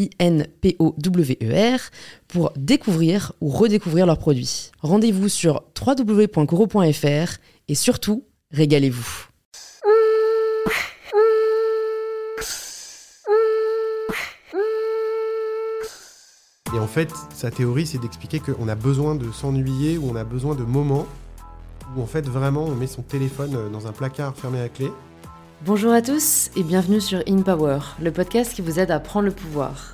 I-N-P-O-W-E-R, pour découvrir ou redécouvrir leurs produits. Rendez-vous sur www.coro.fr et surtout, régalez-vous. Et en fait, sa théorie, c'est d'expliquer qu'on a besoin de s'ennuyer ou on a besoin de moments où en fait vraiment on met son téléphone dans un placard fermé à clé Bonjour à tous et bienvenue sur In Power, le podcast qui vous aide à prendre le pouvoir.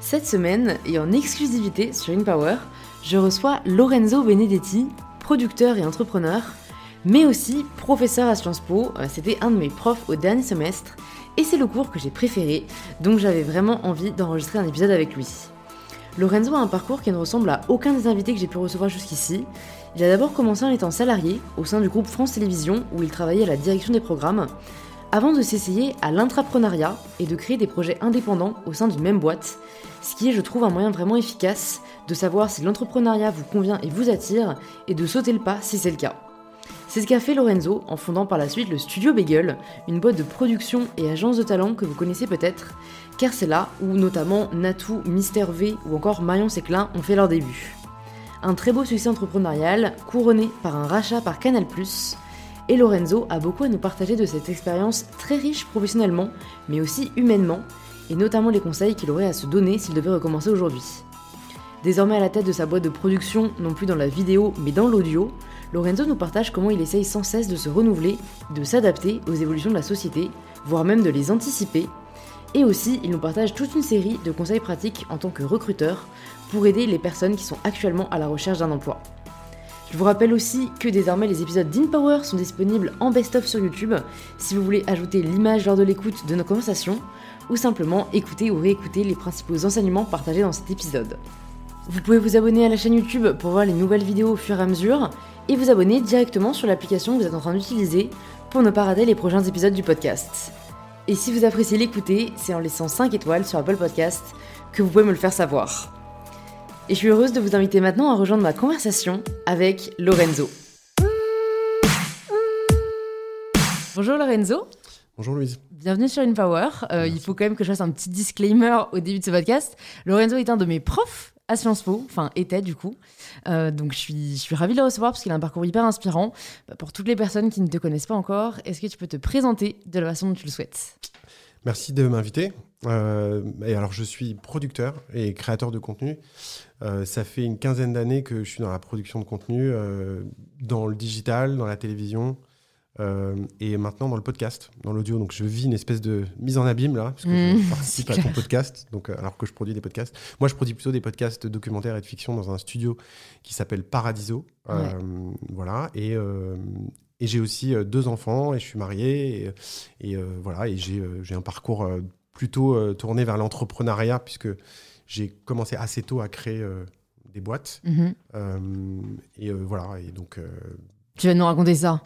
Cette semaine, et en exclusivité sur In Power, je reçois Lorenzo Benedetti, producteur et entrepreneur, mais aussi professeur à Sciences Po. Euh, c'était un de mes profs au dernier semestre et c'est le cours que j'ai préféré, donc j'avais vraiment envie d'enregistrer un épisode avec lui. Lorenzo a un parcours qui ne ressemble à aucun des invités que j'ai pu recevoir jusqu'ici. Il a d'abord commencé en étant salarié au sein du groupe France Télévisions où il travaillait à la direction des programmes, avant de s'essayer à l'intrapreneuriat et de créer des projets indépendants au sein d'une même boîte, ce qui est je trouve un moyen vraiment efficace de savoir si l'entrepreneuriat vous convient et vous attire et de sauter le pas si c'est le cas. C'est ce qu'a fait Lorenzo en fondant par la suite le Studio Bagel, une boîte de production et agence de talent que vous connaissez peut-être, car c'est là où notamment Natou, Mister V ou encore Marion Séclin ont fait leur début. Un très beau succès entrepreneurial, couronné par un rachat par Canal+, et Lorenzo a beaucoup à nous partager de cette expérience très riche professionnellement, mais aussi humainement, et notamment les conseils qu'il aurait à se donner s'il devait recommencer aujourd'hui. Désormais à la tête de sa boîte de production, non plus dans la vidéo mais dans l'audio, Lorenzo nous partage comment il essaye sans cesse de se renouveler, de s'adapter aux évolutions de la société, voire même de les anticiper. Et aussi, il nous partage toute une série de conseils pratiques en tant que recruteur pour aider les personnes qui sont actuellement à la recherche d'un emploi. Je vous rappelle aussi que désormais les épisodes d'InPower sont disponibles en best-of sur YouTube si vous voulez ajouter l'image lors de l'écoute de nos conversations ou simplement écouter ou réécouter les principaux enseignements partagés dans cet épisode. Vous pouvez vous abonner à la chaîne YouTube pour voir les nouvelles vidéos au fur et à mesure et vous abonner directement sur l'application que vous êtes en train d'utiliser pour ne pas rater les prochains épisodes du podcast. Et si vous appréciez l'écouter, c'est en laissant 5 étoiles sur Apple Podcast que vous pouvez me le faire savoir. Et je suis heureuse de vous inviter maintenant à rejoindre ma conversation avec Lorenzo. Bonjour Lorenzo. Bonjour Louise. Bienvenue sur InPower. Euh, il faut quand même que je fasse un petit disclaimer au début de ce podcast. Lorenzo est un de mes profs à Sciences Po, enfin était du coup. Euh, donc je suis, je suis ravie de le recevoir parce qu'il a un parcours hyper inspirant. Bah, pour toutes les personnes qui ne te connaissent pas encore, est-ce que tu peux te présenter de la façon dont tu le souhaites? Merci de m'inviter. Euh, et alors je suis producteur et créateur de contenu. Euh, ça fait une quinzaine d'années que je suis dans la production de contenu, dans le digital, dans la télévision, euh, et maintenant dans le podcast, dans l'audio. Donc je vis une espèce de mise en abîme là, parce que je Mmh, participe c'est à ton podcast, donc, euh, alors que je produis des podcasts. Moi je produis plutôt des podcasts documentaires et de fiction dans un studio qui s'appelle Paradiso. Euh, Voilà. Et, euh, et j'ai aussi euh, deux enfants et je suis marié. Et, et, euh, voilà. Et j'ai euh, un parcours euh, plutôt euh, tourné vers l'entrepreneuriat, puisque j'ai commencé assez tôt à créer euh, des boîtes. Mhm. Euh, et euh, voilà. Et donc. Tu vas nous raconter ça.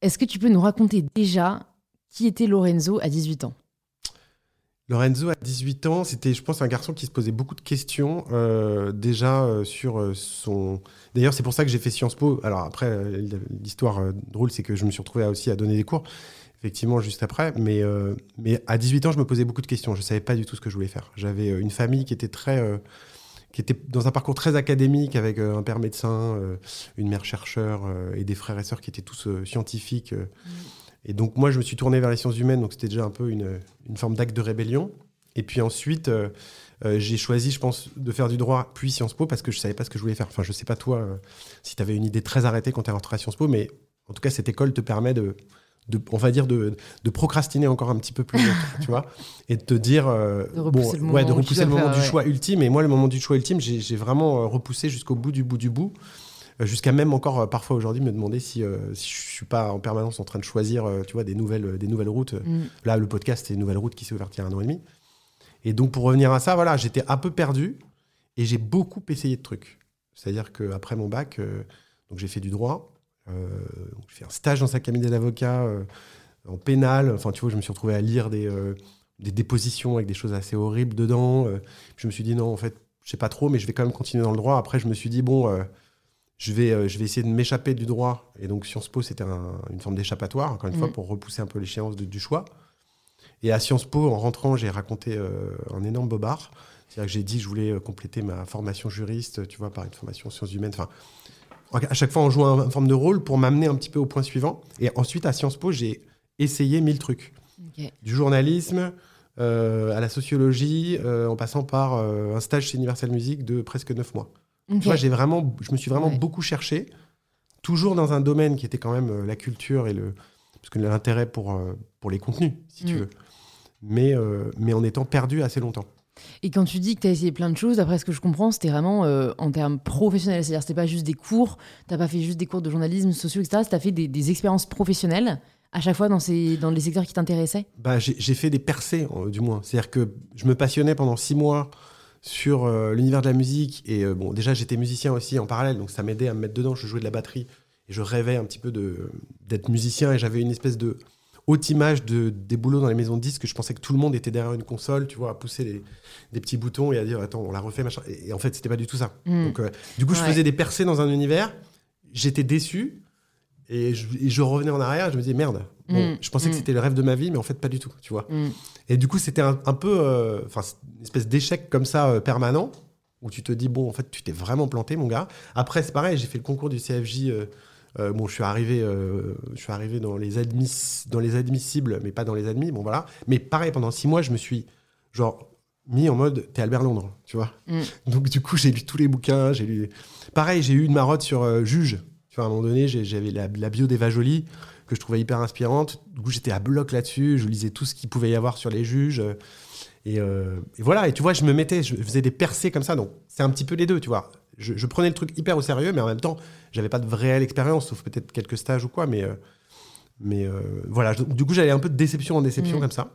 Est-ce que tu peux nous raconter déjà qui était Lorenzo à 18 ans? Lorenzo, à 18 ans, c'était, je pense, un garçon qui se posait beaucoup de questions euh, déjà euh, sur son. D'ailleurs, c'est pour ça que j'ai fait Sciences Po. Alors après, l'histoire euh, drôle, c'est que je me suis retrouvé aussi à donner des cours, effectivement, juste après. Mais, euh, mais à 18 ans, je me posais beaucoup de questions. Je savais pas du tout ce que je voulais faire. J'avais euh, une famille qui était très, euh, qui était dans un parcours très académique, avec un père médecin, une mère chercheur et des frères et sœurs qui étaient tous scientifiques. euh. Et donc moi, je me suis tourné vers les sciences humaines, donc c'était déjà un peu une, une forme d'acte de rébellion. Et puis ensuite, j'ai choisi, je pense, de faire du droit puis Sciences Po parce que je savais pas ce que je voulais faire. Enfin, je sais pas toi si tu avais une idée très arrêtée quand tu es rentré à Sciences Po, mais en tout cas, cette école te permet de, de on va dire, de, de procrastiner encore un petit peu plus longtemps, tu vois, et de te dire, euh, De repousser le moment ouais, de repousser le moment faire, du ouais. choix ultime. Et moi, le moment du choix ultime, j'ai vraiment euh, repoussé jusqu'au bout du bout du bout. euh, Jusqu'à même encore parfois aujourd'hui me demander si, euh, si je suis pas en permanence en train de choisir tu vois, des, nouvelles, des nouvelles routes. Mm. Là, le podcast, c'est une nouvelle route qui s'est ouverte il y a un an et demi. Et donc, pour revenir à ça, voilà, j'étais un peu perdu et j'ai beaucoup essayé de trucs. C'est-à-dire qu'après mon bac, euh, donc j'ai fait du droit, donc j'ai fait un stage dans sa cabinet d'avocat euh, en pénal. Enfin, tu vois, je me suis retrouvé à lire des, euh, des dépositions avec des choses assez horribles dedans. Euh, je me suis dit, non, en fait, je sais pas trop, mais je vais quand même continuer dans le droit. Après, je me suis dit, bon, euh, je, vais, euh, je vais essayer de m'échapper du droit. Et donc, Sciences Po, c'était un- une forme d'échappatoire, encore une fois, Mhm. pour repousser un peu l'échéance du choix. Et à Sciences Po, en rentrant, j'ai raconté euh, un énorme bobard. C'est-à-dire que j'ai dit je voulais euh, compléter ma formation juriste, tu vois, par une formation en sciences humaines. Enfin, à chaque fois, en jouant une forme de rôle pour m'amener un petit peu au point suivant. Et ensuite, à Sciences Po, j'ai essayé mille trucs. Du journalisme euh, à la sociologie, euh, en passant par euh, un stage chez Universal Music de presque neuf mois. Ok. Tu vois, j'ai vraiment, je me suis vraiment Ouais. beaucoup cherché, toujours dans un domaine qui était quand même la culture et le, parce que l'intérêt pour pour les contenus, si tu Mm. veux, mais mais en étant perdu assez longtemps. Et quand tu dis que tu as essayé plein de choses, d'après ce que je comprends, c'était vraiment euh, en termes professionnels. C'est-à-dire, c'était pas juste des cours, t'as pas fait juste des cours de journalisme, sociaux, etc. Tu as fait des, expériences professionnelles à chaque fois dans, ces, dans les secteurs qui t'intéressaient? Bah, j'ai fait des percées, euh, du moins. C'est-à-dire que je me passionnais pendant six mois sur euh, l'univers de la musique. Et bon, déjà, j'étais musicien aussi en parallèle, donc ça m'aidait à me mettre dedans. Je jouais de la batterie et je rêvais un petit peu d'être musicien. Et j'avais une espèce de haute image de, des boulots dans les maisons de disques. Je pensais que tout le monde était derrière une console, tu vois, à pousser les- des petits boutons et à dire Attends, on l'a refait, machin. Et, et en fait, c'était pas du tout ça. Mm. Donc, euh, du coup, je Ouais. faisais des percées dans un univers. J'étais déçu. Et je, et je revenais en arrière, je me disais merde. Bon, Mm, je pensais que mm. c'était le rêve de ma vie, mais en fait pas du tout, tu vois. Et du coup, c'était un, un peu, euh, enfin, une espèce d'échec comme ça euh, permanent où tu te dis bon, en fait, tu t'es vraiment planté, mon gars. Après, c'est pareil, j'ai fait le concours du CFJ. Euh, bon, je suis arrivé, euh, je suis arrivé dans les admis, dans les admissibles, mais pas dans les admis. Bon, voilà. Mais pareil, pendant six mois, je me suis genre mis en mode t'es Albert Londres, tu vois. Mm. Donc du coup, j'ai lu tous les bouquins. J'ai lu. Pareil, j'ai eu une marotte sur euh, Juge. Tu vois, à un moment donné, j'avais la, la bio d'Eva Jolie que je trouvais hyper inspirante. Du coup, j'étais à bloc là-dessus. Je lisais tout ce qu'il pouvait y avoir sur les juges. Et, euh, et voilà. Et tu vois, je me mettais, je faisais des percées comme ça. Donc c'est un petit peu les deux, tu vois. Je, je prenais le truc hyper au sérieux, mais en même temps, j'avais pas de réelle expérience, sauf peut-être quelques stages ou quoi. Mais euh, mais euh, voilà. Je- du coup, j'allais un peu de déception en déception Mm. comme ça.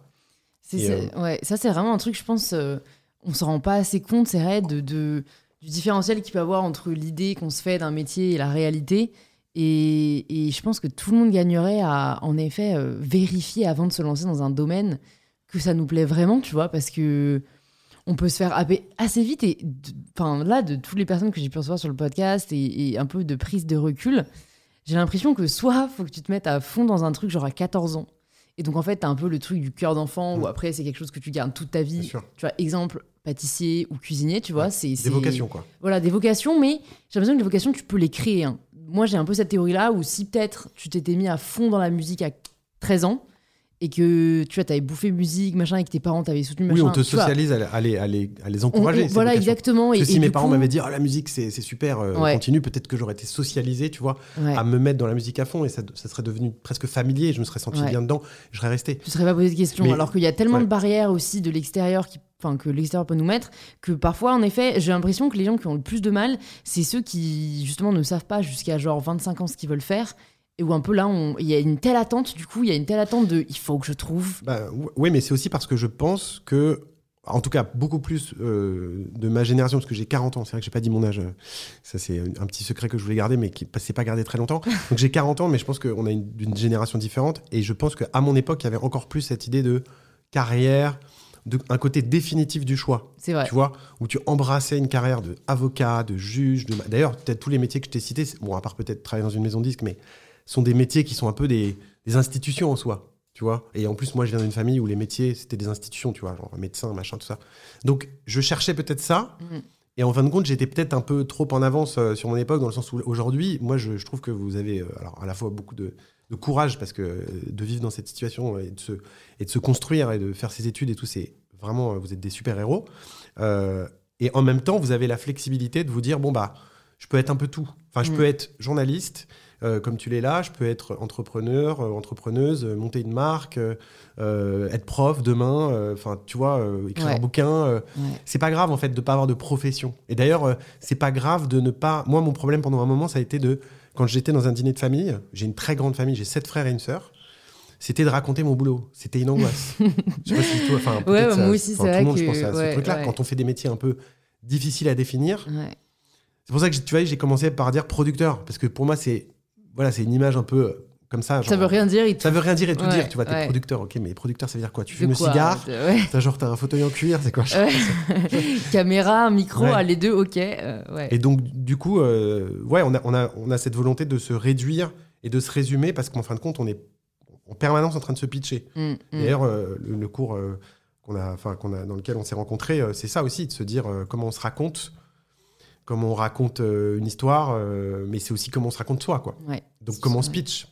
C'est- c'est- ouais, ça, c'est vraiment un truc, je pense, euh, on se rend pas assez compte, c'est vrai, de, de- du différentiel qu'il peut y avoir entre l'idée qu'on se fait d'un métier et la réalité. Et, et je pense que tout le monde gagnerait à, en effet, euh, vérifier avant de se lancer dans un domaine que ça nous plaît vraiment, tu vois, parce que on peut se faire happer assez vite. Et enfin, là, de toutes les personnes que j'ai pu recevoir sur le podcast et, et un peu de prise de recul, j'ai l'impression que soit faut que tu te mettes à fond dans un truc genre à 14 ans. Et donc en fait, t'as un peu le truc du cœur d'enfant où Mm. après c'est quelque chose que tu gardes toute ta vie. Tu vois, exemple pâtissier ou cuisinier, tu vois, Ouais, c'est Des vocations, quoi. Voilà, des vocations, mais j'ai l'impression que les vocations tu peux les créer. hein. Moi, j'ai un peu cette théorie-là où si peut-être tu t'étais mis à fond dans la musique à 13 ans et que tu vois, t'avais bouffé musique, machin, et que tes parents t'avaient soutenu, Oui, machin. on te tu vois, socialise à, les, à les- à les on- encourager. on- voilà, exactement. Et, si et mes parents coup- m'avaient dit, oh, la musique, c'est super, euh, Ouais. continue, peut-être que j'aurais été socialisé, tu vois, Ouais. à me mettre dans la musique à fond et ça, ça serait devenu presque familier, je me serais senti Ouais. bien dedans, je serais resté. tu ne serais pas posé de questions. Mais- alors qu'il y a tellement de barrières aussi de l'extérieur qui Enfin, que l'extérieur peut nous mettre, que parfois, en effet, j'ai l'impression que les gens qui ont le plus de mal, c'est ceux qui, justement, ne savent pas jusqu'à genre 25 ans ce qu'ils veulent faire, et où un peu là, on- il y a une telle attente, du coup, il y a une telle attente de il faut que je trouve. Bah, ou- oui, mais c'est aussi parce que je pense que, en tout cas, beaucoup plus euh, de ma génération, parce que j'ai 40 ans, c'est vrai que j'ai pas dit mon âge, ça c'est un petit secret que je voulais garder, mais qui ne s'est pas gardé très longtemps. Donc j'ai 40 ans, mais je pense qu'on a une, une génération différente, et je pense qu'à mon époque, il y avait encore plus cette idée de carrière, de, un côté définitif du choix. C'est vrai. tu vois, où tu embrassais une carrière de avocat, de juge, de... d'ailleurs, peut-être tous les métiers que je t'ai cités, bon, à part peut-être travailler dans une maison de disque, mais sont des métiers qui sont un peu des, des institutions en soi, tu vois. Et en plus, moi, je viens d'une famille où les métiers, c'était des institutions, tu vois, genre médecin, machin, tout ça. Donc, je cherchais peut-être ça. Mhm. Et en fin de compte, j'étais peut-être un peu trop en avance euh, sur mon époque, dans le sens où aujourd'hui, moi, je, je trouve que vous avez euh, alors, à la fois beaucoup de, de courage, parce que euh, de vivre dans cette situation et de, se, et de se construire et de faire ses études et tout, c'est vraiment, vous êtes des super-héros. et en même temps, vous avez la flexibilité de vous dire, bon, bah, je peux être un peu tout. Enfin, je Mm. peux être journaliste, euh, comme tu l'es là, je peux être entrepreneur, euh, entrepreneuse, euh, monter une marque, être prof demain, enfin, tu vois, écrire Ouais. un bouquin. Ouais. c'est pas grave, en fait, de pas avoir de profession. Et d'ailleurs, c'est pas grave de ne pas. Moi, mon problème pendant un moment, ça a été de. Quand j'étais dans un dîner de famille, j'ai une très grande famille, j'ai sept frères et une sœur. C'était de raconter mon boulot. C'était une angoisse. je sais pas si toi, enfin, ça- moi aussi, tout le monde, je pense à ce truc-là. ouais. Quand on fait des métiers un peu difficiles à définir, c'est pour ça que tu vois, j'ai commencé par dire producteur, parce que pour moi, c'est voilà, c'est une image un peu euh, comme ça. Ça veut rien dire. te- Ça veut rien dire et tout Ouais, dire. Tu vois, t'es ouais. producteur, ok, mais producteur, ça veut dire quoi? Tu fumes le cigare ouais. T'as genre t'as un fauteuil en cuir, c'est quoi? Caméra, micro, Ouais. ah, les deux, ok. euh. Et donc du coup, euh, ouais, on a, on a on a cette volonté de se réduire et de se résumer parce qu'en fin de compte, on est en permanence en train de se pitcher. Mm, mm. D'ailleurs, euh, le, le cours qu'on a, enfin qu'on a dans lequel on s'est rencontrés, c'est ça aussi, de se dire comment on se raconte, comment on raconte une histoire, mais c'est aussi comment on se raconte soi, quoi. Ouais. Donc comment pitch?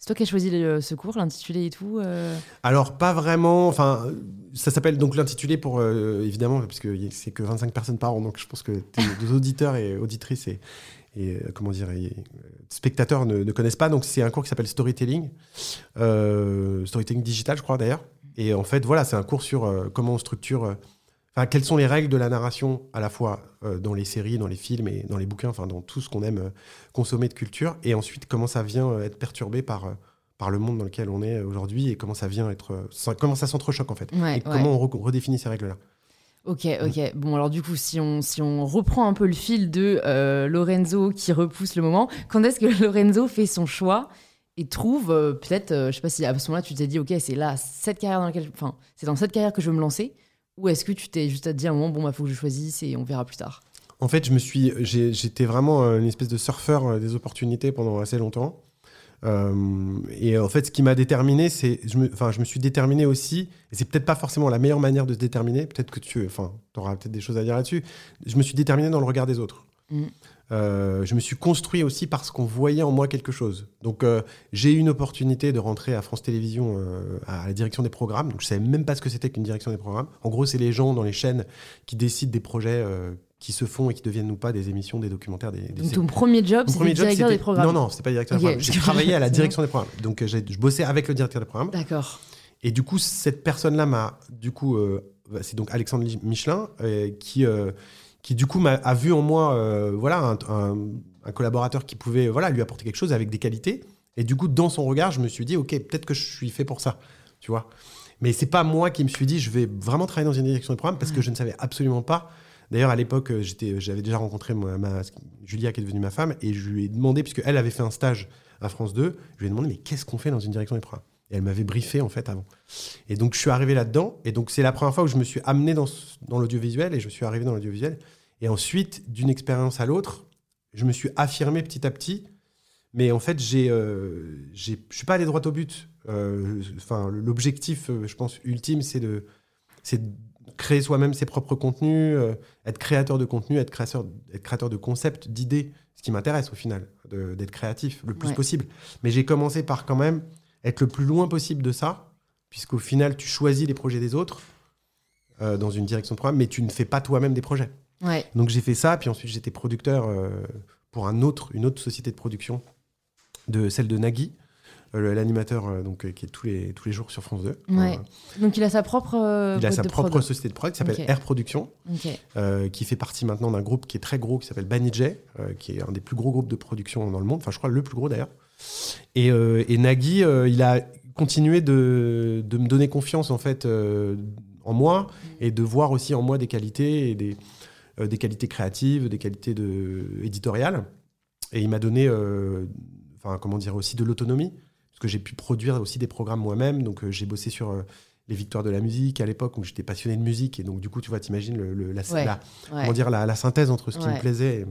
C'est toi qui as choisi le- ce cours, l'intitulé et tout euh, Alors pas vraiment, enfin ça s'appelle donc l'intitulé pour euh, évidemment parce que c'est que 25 personnes par an, donc je pense que deux auditeurs et auditrices et, et, euh, comment dire et, euh, spectateurs ne, ne connaissent pas. Donc c'est un cours qui s'appelle storytelling, euh, storytelling digital je crois d'ailleurs. Et en fait voilà c'est un cours sur euh, comment on structure, euh, enfin quelles sont les règles de la narration à la fois euh, dans les séries, dans les films et dans les bouquins, enfin dans tout ce qu'on aime euh, consommer de culture, et ensuite comment ça vient euh, être perturbé par par le monde dans lequel on est aujourd'hui et comment ça vient être ça- comment ça s'entrechoque en fait? Ouais, et ouais. comment on re- redéfinit ces règles là Ok, ok. Bon, alors du coup, si on, si on reprend un peu le fil de Lorenzo qui repousse le moment, quand est-ce que Lorenzo fait son choix et trouve peut-être, je sais pas si à ce moment-là tu t'es dit, ok, c'est là, cette carrière dans laquelle, enfin, c'est dans cette carrière que je veux me lancer, ou est-ce que tu t'es juste à te dire, à un moment, bon, bah, faut que je choisisse et on verra plus tard? en fait je me suis j'ai- j'étais vraiment une espèce de surfeur euh, des opportunités pendant assez longtemps Euh, et en fait ce qui m'a déterminé c'est je me enfin je me suis déterminé aussi et c'est peut-être pas forcément la meilleure manière de se déterminer peut-être que tu enfin auras peut-être des choses à dire là-dessus je me suis déterminé dans le regard des autres Mm. Euh, je me suis construit aussi parce qu'on voyait en moi quelque chose. Donc euh, j'ai eu une opportunité de rentrer à France Télévisions euh, à la direction des programmes. Donc je savais même pas ce que c'était qu'une direction des programmes. En gros, c'est les gens dans les chaînes qui décident des projets qui se font et qui deviennent ou pas des émissions, des documentaires, des, des Donc ton premier job, job, directeur des programmes. Non, non, c'était pas directeur des programmes. J'ai travaillé à la C'est direction des programmes. Donc j'ai- je bossais avec le directeur des programmes. D'accord. Et du coup, cette personne-là m'a, du coup, euh, c'est donc Alexandre Michelin qui, qui du coup m'a a vu en moi, euh, voilà, un, un- un collaborateur qui pouvait, voilà, lui apporter quelque chose avec des qualités. Et du coup, dans son regard, je me suis dit, ok, peut-être que je suis fait pour ça, tu vois. Mais c'est pas moi qui me suis dit, je vais vraiment travailler dans une direction de programme parce que je ne savais absolument pas. D'ailleurs, à l'époque, euh, j'étais, j'avais déjà rencontré ma, ma- Julia, qui est devenue ma femme, et je lui ai demandé, puisque elle avait fait un stage à France 2, je lui ai demandé, mais qu'est-ce qu'on fait dans une direction des programmes Et elle m'avait briefé, en fait, avant. Et donc, je suis arrivé là-dedans, et donc, c'est la première fois où je me suis amené dans l'audiovisuel, et je suis arrivé dans l'audiovisuel. Et ensuite, d'une expérience à l'autre, je me suis affirmé petit à petit. Mais en fait, j'ai, euh, j'ai- je suis pas allé droit au but. Euh, Enfin, l'objectif, euh, je pense, ultime, c'est de, c'est créer soi-même ses propres contenus, euh, être créateur de contenu, être créateur, être créateur de concepts, d'idées. Ce qui m'intéresse au final, d'être créatif le plus Ouais. possible. Mais j'ai commencé par quand même être le plus loin possible de ça, puisqu'au final, tu choisis les projets des autres dans une direction de programme, mais tu ne fais pas toi-même des projets. Ouais. Donc j'ai fait ça, puis ensuite j'étais producteur euh, pour un autre, une autre société de production, de celle de Nagui, euh, l'animateur euh, donc euh, qui est tous les tous les jours sur France 2. Ouais. Donc il a sa propre. il a sa propre prod. société de prod qui s'appelle. Air Production, qui fait partie maintenant d'un groupe qui est très gros qui s'appelle Banijay, qui est un des plus gros groupes de production dans le monde. Enfin, je crois le plus gros d'ailleurs. Et, et Nagui, il a continué de, de me donner confiance en fait en moi et de voir aussi en moi des qualités et des, des qualités créatives, des qualités de, éditoriales. Et il m'a donné, euh, enfin comment dire aussi de l'autonomie parce que j'ai pu produire aussi des programmes moi-même. Donc euh, j'ai bossé sur euh, les victoires de la musique à l'époque où j'étais passionné de musique et donc du coup tu vois t'imagines le, le- la, Ouais. la- Ouais. comment dire la, la synthèse entre ce qui Ouais. me plaisait et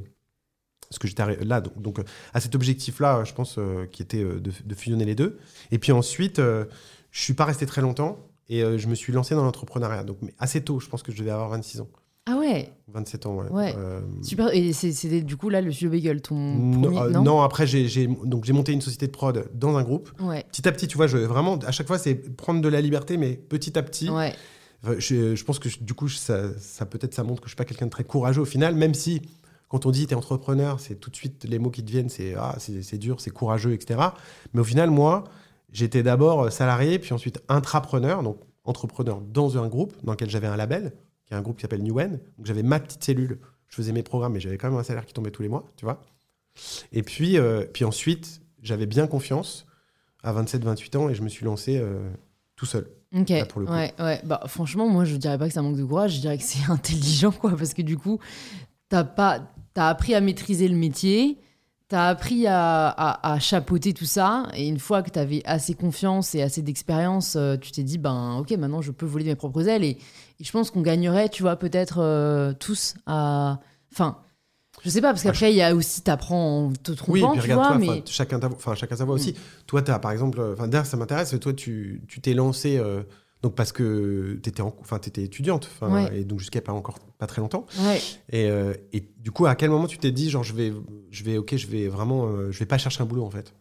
ce que j'étais là donc, donc, euh, à cet objectif là je pense euh, qui était euh, de, de fusionner les deux et puis ensuite euh, je suis pas resté très longtemps et euh, je me suis lancé dans l'entrepreneuriat donc mais assez tôt je pense que je devais avoir 26 ans Ah ouais. 27 ans ouais, Ouais. Euh, Super. Et c'est- c'était du coup là le studio Bagel, ton non, premier. euh, non, non, après j'ai monté une société de prod dans un groupe Ouais. petit à petit tu vois je vraiment à chaque fois c'est prendre de la liberté mais petit à petit Ouais. je, je, pense que du coup, ça, ça peut-être ça montre que je suis pas quelqu'un de très courageux au final, même si quand on dit tu es entrepreneur, c'est tout de suite les mots qui te viennent, c'est ah, c'est dur, c'est courageux, etc. Mais au final, moi, j'étais d'abord salarié, puis ensuite intrapreneur, donc entrepreneur dans un groupe dans lequel j'avais un label, qui est un groupe qui s'appelle Newen. Donc j'avais ma petite cellule, je faisais mes programmes, mais j'avais quand même un salaire qui tombait tous les mois, tu vois. Et puis, euh, puis ensuite, j'avais bien confiance à 27-28 ans et je me suis lancé euh, tout seul. Ok. Ouais, ouais. Bah, franchement, moi, je dirais pas que ça manque de courage, je dirais que c'est intelligent, quoi, parce que du coup, t'as pas, as appris à maîtriser le métier, t'as appris à, à, chapeauter tout ça, et une fois que tu avais assez confiance et assez d'expérience, euh, tu t'es dit, ben, ok, maintenant, je peux voler mes propres ailes, et, je pense qu'on gagnerait, tu vois, peut-être tous à, enfin je sais pas, parce qu'après, il y a aussi, t'apprends en te trompant, oui, tu vois, mais... Chacun, enfin, chacun sa voix aussi. Mm. Toi, as, par exemple... Enfin, d'ailleurs, ça m'intéresse, toi, tu t'es lancé... Euh, donc parce que tu étais, enfin, étais étudiante, et donc jusqu'à pas encore pas très longtemps. Ouais. Et, euh, et, du coup, à quel moment tu t'es dit genre je vais, je vais, ok, je vais vraiment, euh, je vais pas chercher un boulot en fait?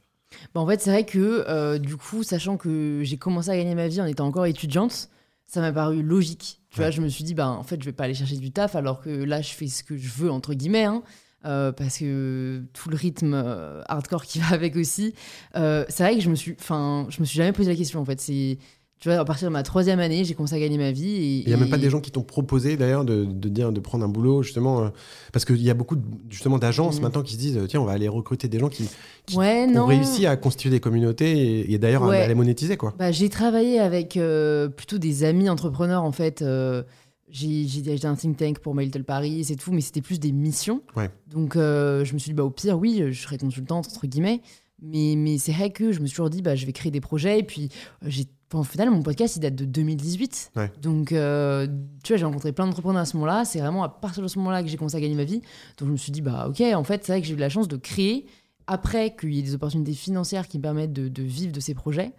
Bah, en fait, c'est vrai que du coup, sachant que j'ai commencé à gagner ma vie en étant encore étudiante, ça m'a paru logique. Tu vois, je me suis dit, ben, en fait, je vais pas aller chercher du taf alors que là, je fais ce que je veux, entre guillemets, hein, euh, parce que tout le rythme euh, hardcore qui va avec aussi. Euh, c'est vrai que je me suis, enfin, je me suis jamais posé la question, en fait. C'est tu vois, à partir de ma troisième année, j'ai commencé à gagner ma vie. Il n'y a même pas des gens qui t'ont proposé d'ailleurs de, de, dire de prendre un boulot justement euh, parce qu'il y a beaucoup justement d'agences mm. maintenant qui se disent tiens on va aller recruter des gens qui, ont réussi à constituer des communautés et, d'ailleurs à, les monétiser quoi. Bah, j'ai travaillé avec euh, plutôt des amis entrepreneurs en fait. Euh, j'ai dirigé un think tank pour My Little Paris et tout, mais c'était plus des missions. Donc je me suis dit bah au pire oui je serai consultante entre guillemets. Mais, mais c'est vrai que je me suis toujours dit, bah, je vais créer des projets. Et puis, j'ai au final, mon podcast, il date de 2018. Donc, euh, tu vois, j'ai rencontré plein d'entrepreneurs à ce moment-là. C'est vraiment à partir de ce moment-là que j'ai commencé à gagner ma vie. Donc, je me suis dit, bah, ok, en fait, c'est vrai que j'ai eu la chance de créer après qu'il y ait des opportunités financières qui me permettent de, vivre de ces projets.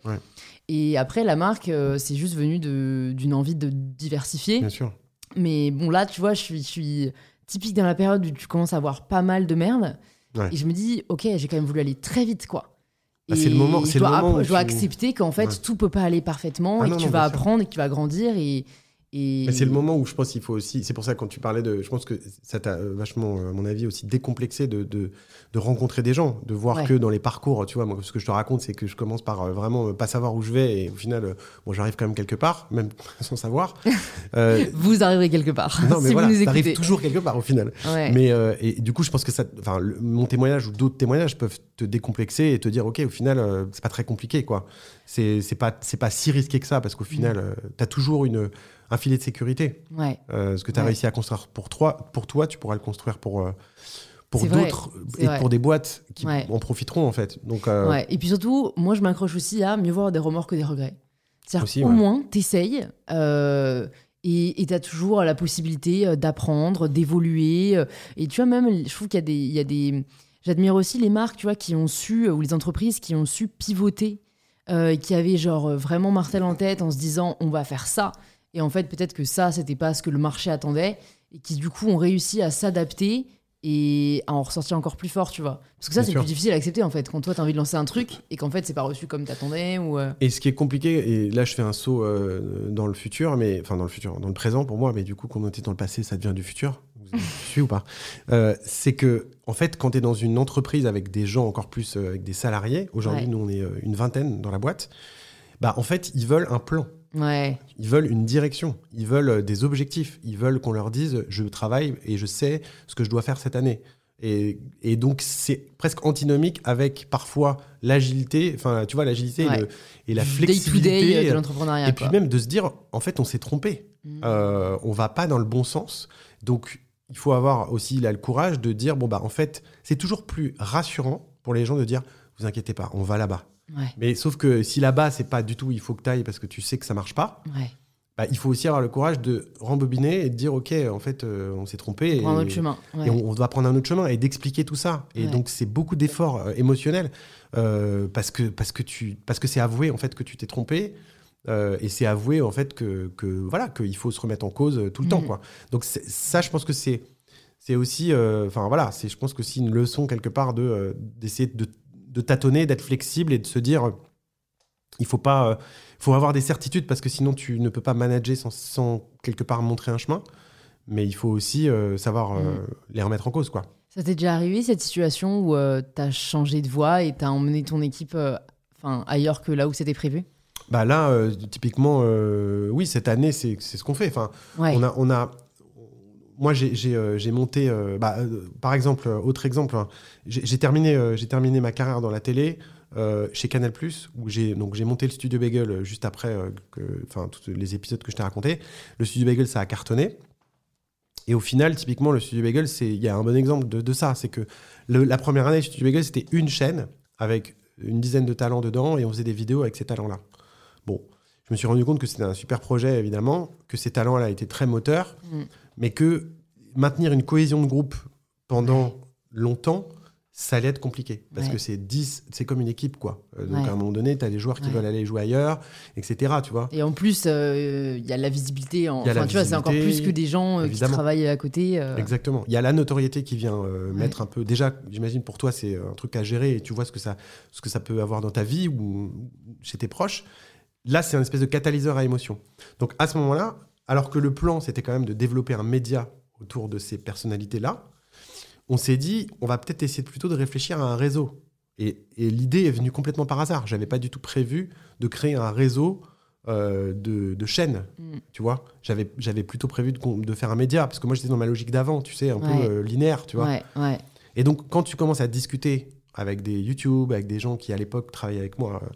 Et après, la marque, euh, c'est juste venu d'une envie de diversifier. Bien sûr. Mais bon, là, tu vois, je suis, je suis typique dans la période où tu commences à avoir pas mal de merde. Et je me dis, ok, j'ai quand même voulu aller très vite, quoi. Ah, c'est le moment. Je dois, le moment je dois accepter qu'en fait, tout tout peut pas aller parfaitement ah et que tu vas apprendre et que tu vas grandir. Et, c'est le moment où je pense qu'il faut aussi. C'est pour ça quand tu parlais de. Je pense que ça t'a vachement, à mon avis, aussi décomplexé de, de, de rencontrer des gens, de voir que dans les parcours, tu vois, moi, ce que je te raconte, c'est que je commence par euh, vraiment pas savoir où je vais et au final, euh, bon, j'arrive quand même quelque part, même sans savoir. Euh, vous arriverez quelque part. Non, mais si voilà, arrives toujours quelque part au final. Mais et du coup, je pense que ça, enfin, mon témoignage ou d'autres témoignages peuvent te décomplexer et te dire, ok, au final, c'est pas très compliqué, quoi. C'est pas, pas si risqué que ça parce qu'au final, mm. tu as toujours une un filet de sécurité. Ouais. ce que tu as réussi à construire pour toi, pour toi, tu pourras le construire pour, pour d'autres et pour des boîtes qui en profiteront en fait. Donc, euh. Et puis surtout, moi je m'accroche aussi à mieux voir des remords que des regrets. C'est-à-dire au moins, t'essayes euh, et tu as toujours la possibilité euh, d'apprendre, d'évoluer. Et tu vois, même, je trouve qu'il y a des. Il y a des... J'admire aussi les marques tu vois, qui ont su, ou les entreprises qui ont su pivoter, qui avaient genre vraiment Martel en tête en se disant on va faire ça. Et en fait, peut-être que ça, c'était pas ce que le marché attendait. Et qui du coup ont réussi à s'adapter et à en ressortir encore plus fort, tu vois. Parce que ça, c'est plus difficile à accepter, en fait, quand toi, tu as envie de lancer un truc et qu'en fait, c'est pas reçu comme t'attendais. Ou euh. Et ce qui est compliqué, et là, je fais un saut euh, dans le futur, mais enfin, dans le futur, dans le présent pour moi, mais du coup, quand on était dans le passé, ça devient du futur. Vous suis ou pas? Euh, C'est que, en fait, quand tu es dans une entreprise avec des gens encore plus, avec des salariés, aujourd'hui, nous, on est une vingtaine dans la boîte, bah, en fait, ils veulent un plan. Ils veulent une direction, ils veulent euh, des objectifs, ils veulent qu'on leur dise je travaille et je sais ce que je dois faire cette année. Et, et donc c'est presque antinomique avec parfois l'agilité, enfin tu vois l'agilité et, la flexibilité day de l'entrepreneuriat. Et puis même de se dire en fait on s'est trompé, mmh. euh, on va pas dans le bon sens. Donc il faut avoir aussi là, le courage de dire bon bah en fait c'est toujours plus rassurant pour les gens de dire vous inquiétez pas, on va là-bas. Mais sauf que si là-bas, c'est pas du tout il faut que tu ailles parce que tu sais que ça marche pas, bah, il faut aussi avoir le courage de rembobiner et de dire ok, en fait, euh, on s'est trompé. Et, un autre chemin. et on, doit prendre un autre chemin et d'expliquer tout ça. Et donc, c'est beaucoup d'efforts euh, émotionnels euh, parce que parce que tu parce que c'est avoué en fait que tu t'es trompé. et c'est avoué en fait que, que voilà qu'il faut se remettre en cause tout le temps mm. quoi. Donc ça, je pense que c'est c'est aussi enfin voilà c'est je pense que c'est une leçon quelque part de d'essayer de de tâtonner, d'être flexible et de se dire il faut pas, euh, faut avoir des certitudes parce que sinon tu ne peux pas manager sans, sans quelque part montrer un chemin. Mais il faut aussi euh, savoir euh, Mm. les remettre en cause, quoi. Ça t'est déjà arrivé cette situation où euh, t'as changé de voie et t'as emmené ton équipe euh, enfin, ailleurs que là où c'était prévu? Bah là, euh, typiquement, euh, oui, cette année, c'est c'est ce qu'on fait. Enfin, Ouais. on a, on a, moi, j'ai- euh, monté, euh, bah, euh, par exemple, autre exemple, hein, j'ai terminé, ma carrière dans la télé chez Canal+, où j'ai monté le studio Bagel juste après, enfin, tous les épisodes que je t'ai racontés. Le studio Bagel, ça a cartonné. Et au final, typiquement, le studio Bagel, il y a un bon exemple de, ça, c'est que le- la première année du studio Bagel, c'était une chaîne avec une dizaine de talents dedans et on faisait des vidéos avec ces talents-là. Bon, je me suis rendu compte que c'était un super projet, évidemment, que ces talents-là étaient très moteurs, Mm. Mais que maintenir une cohésion de groupe pendant longtemps, ça allait être compliqué. Parce Ouais. que c'est 10, c'est comme une équipe, quoi. Euh, donc Ouais. à un moment donné, tu as des joueurs qui Ouais. veulent aller jouer ailleurs, etc. Tu vois Et en plus, euh, il y a la visibilité. En... La Enfin, tu vois, c'est encore plus que des gens euh, qui travaillent à côté. Exactement. Il y a la notoriété qui vient mettre un peu. Déjà, j'imagine pour toi, c'est un truc à gérer et tu vois ce que ça, ce que ça peut avoir dans ta vie ou chez tes proches. Là, c'est un espèce de catalyseur à émotion. Donc à ce moment-là, alors que le plan, c'était quand même de développer un média autour de ces personnalités-là, on s'est dit, on va peut-être essayer plutôt de réfléchir à un réseau. Et, et l'idée est venue complètement par hasard. J'avais pas du tout prévu de créer un réseau euh, de, de chaînes Mm. tu vois. J'avais, j'avais plutôt prévu de, faire un média, parce que moi j'étais dans ma logique d'avant, tu sais, un Ouais. peu euh, linéaire, tu vois. Ouais, ouais. Et donc quand tu commences à discuter avec des YouTube, avec des gens qui à l'époque travaillaient avec moi, euh,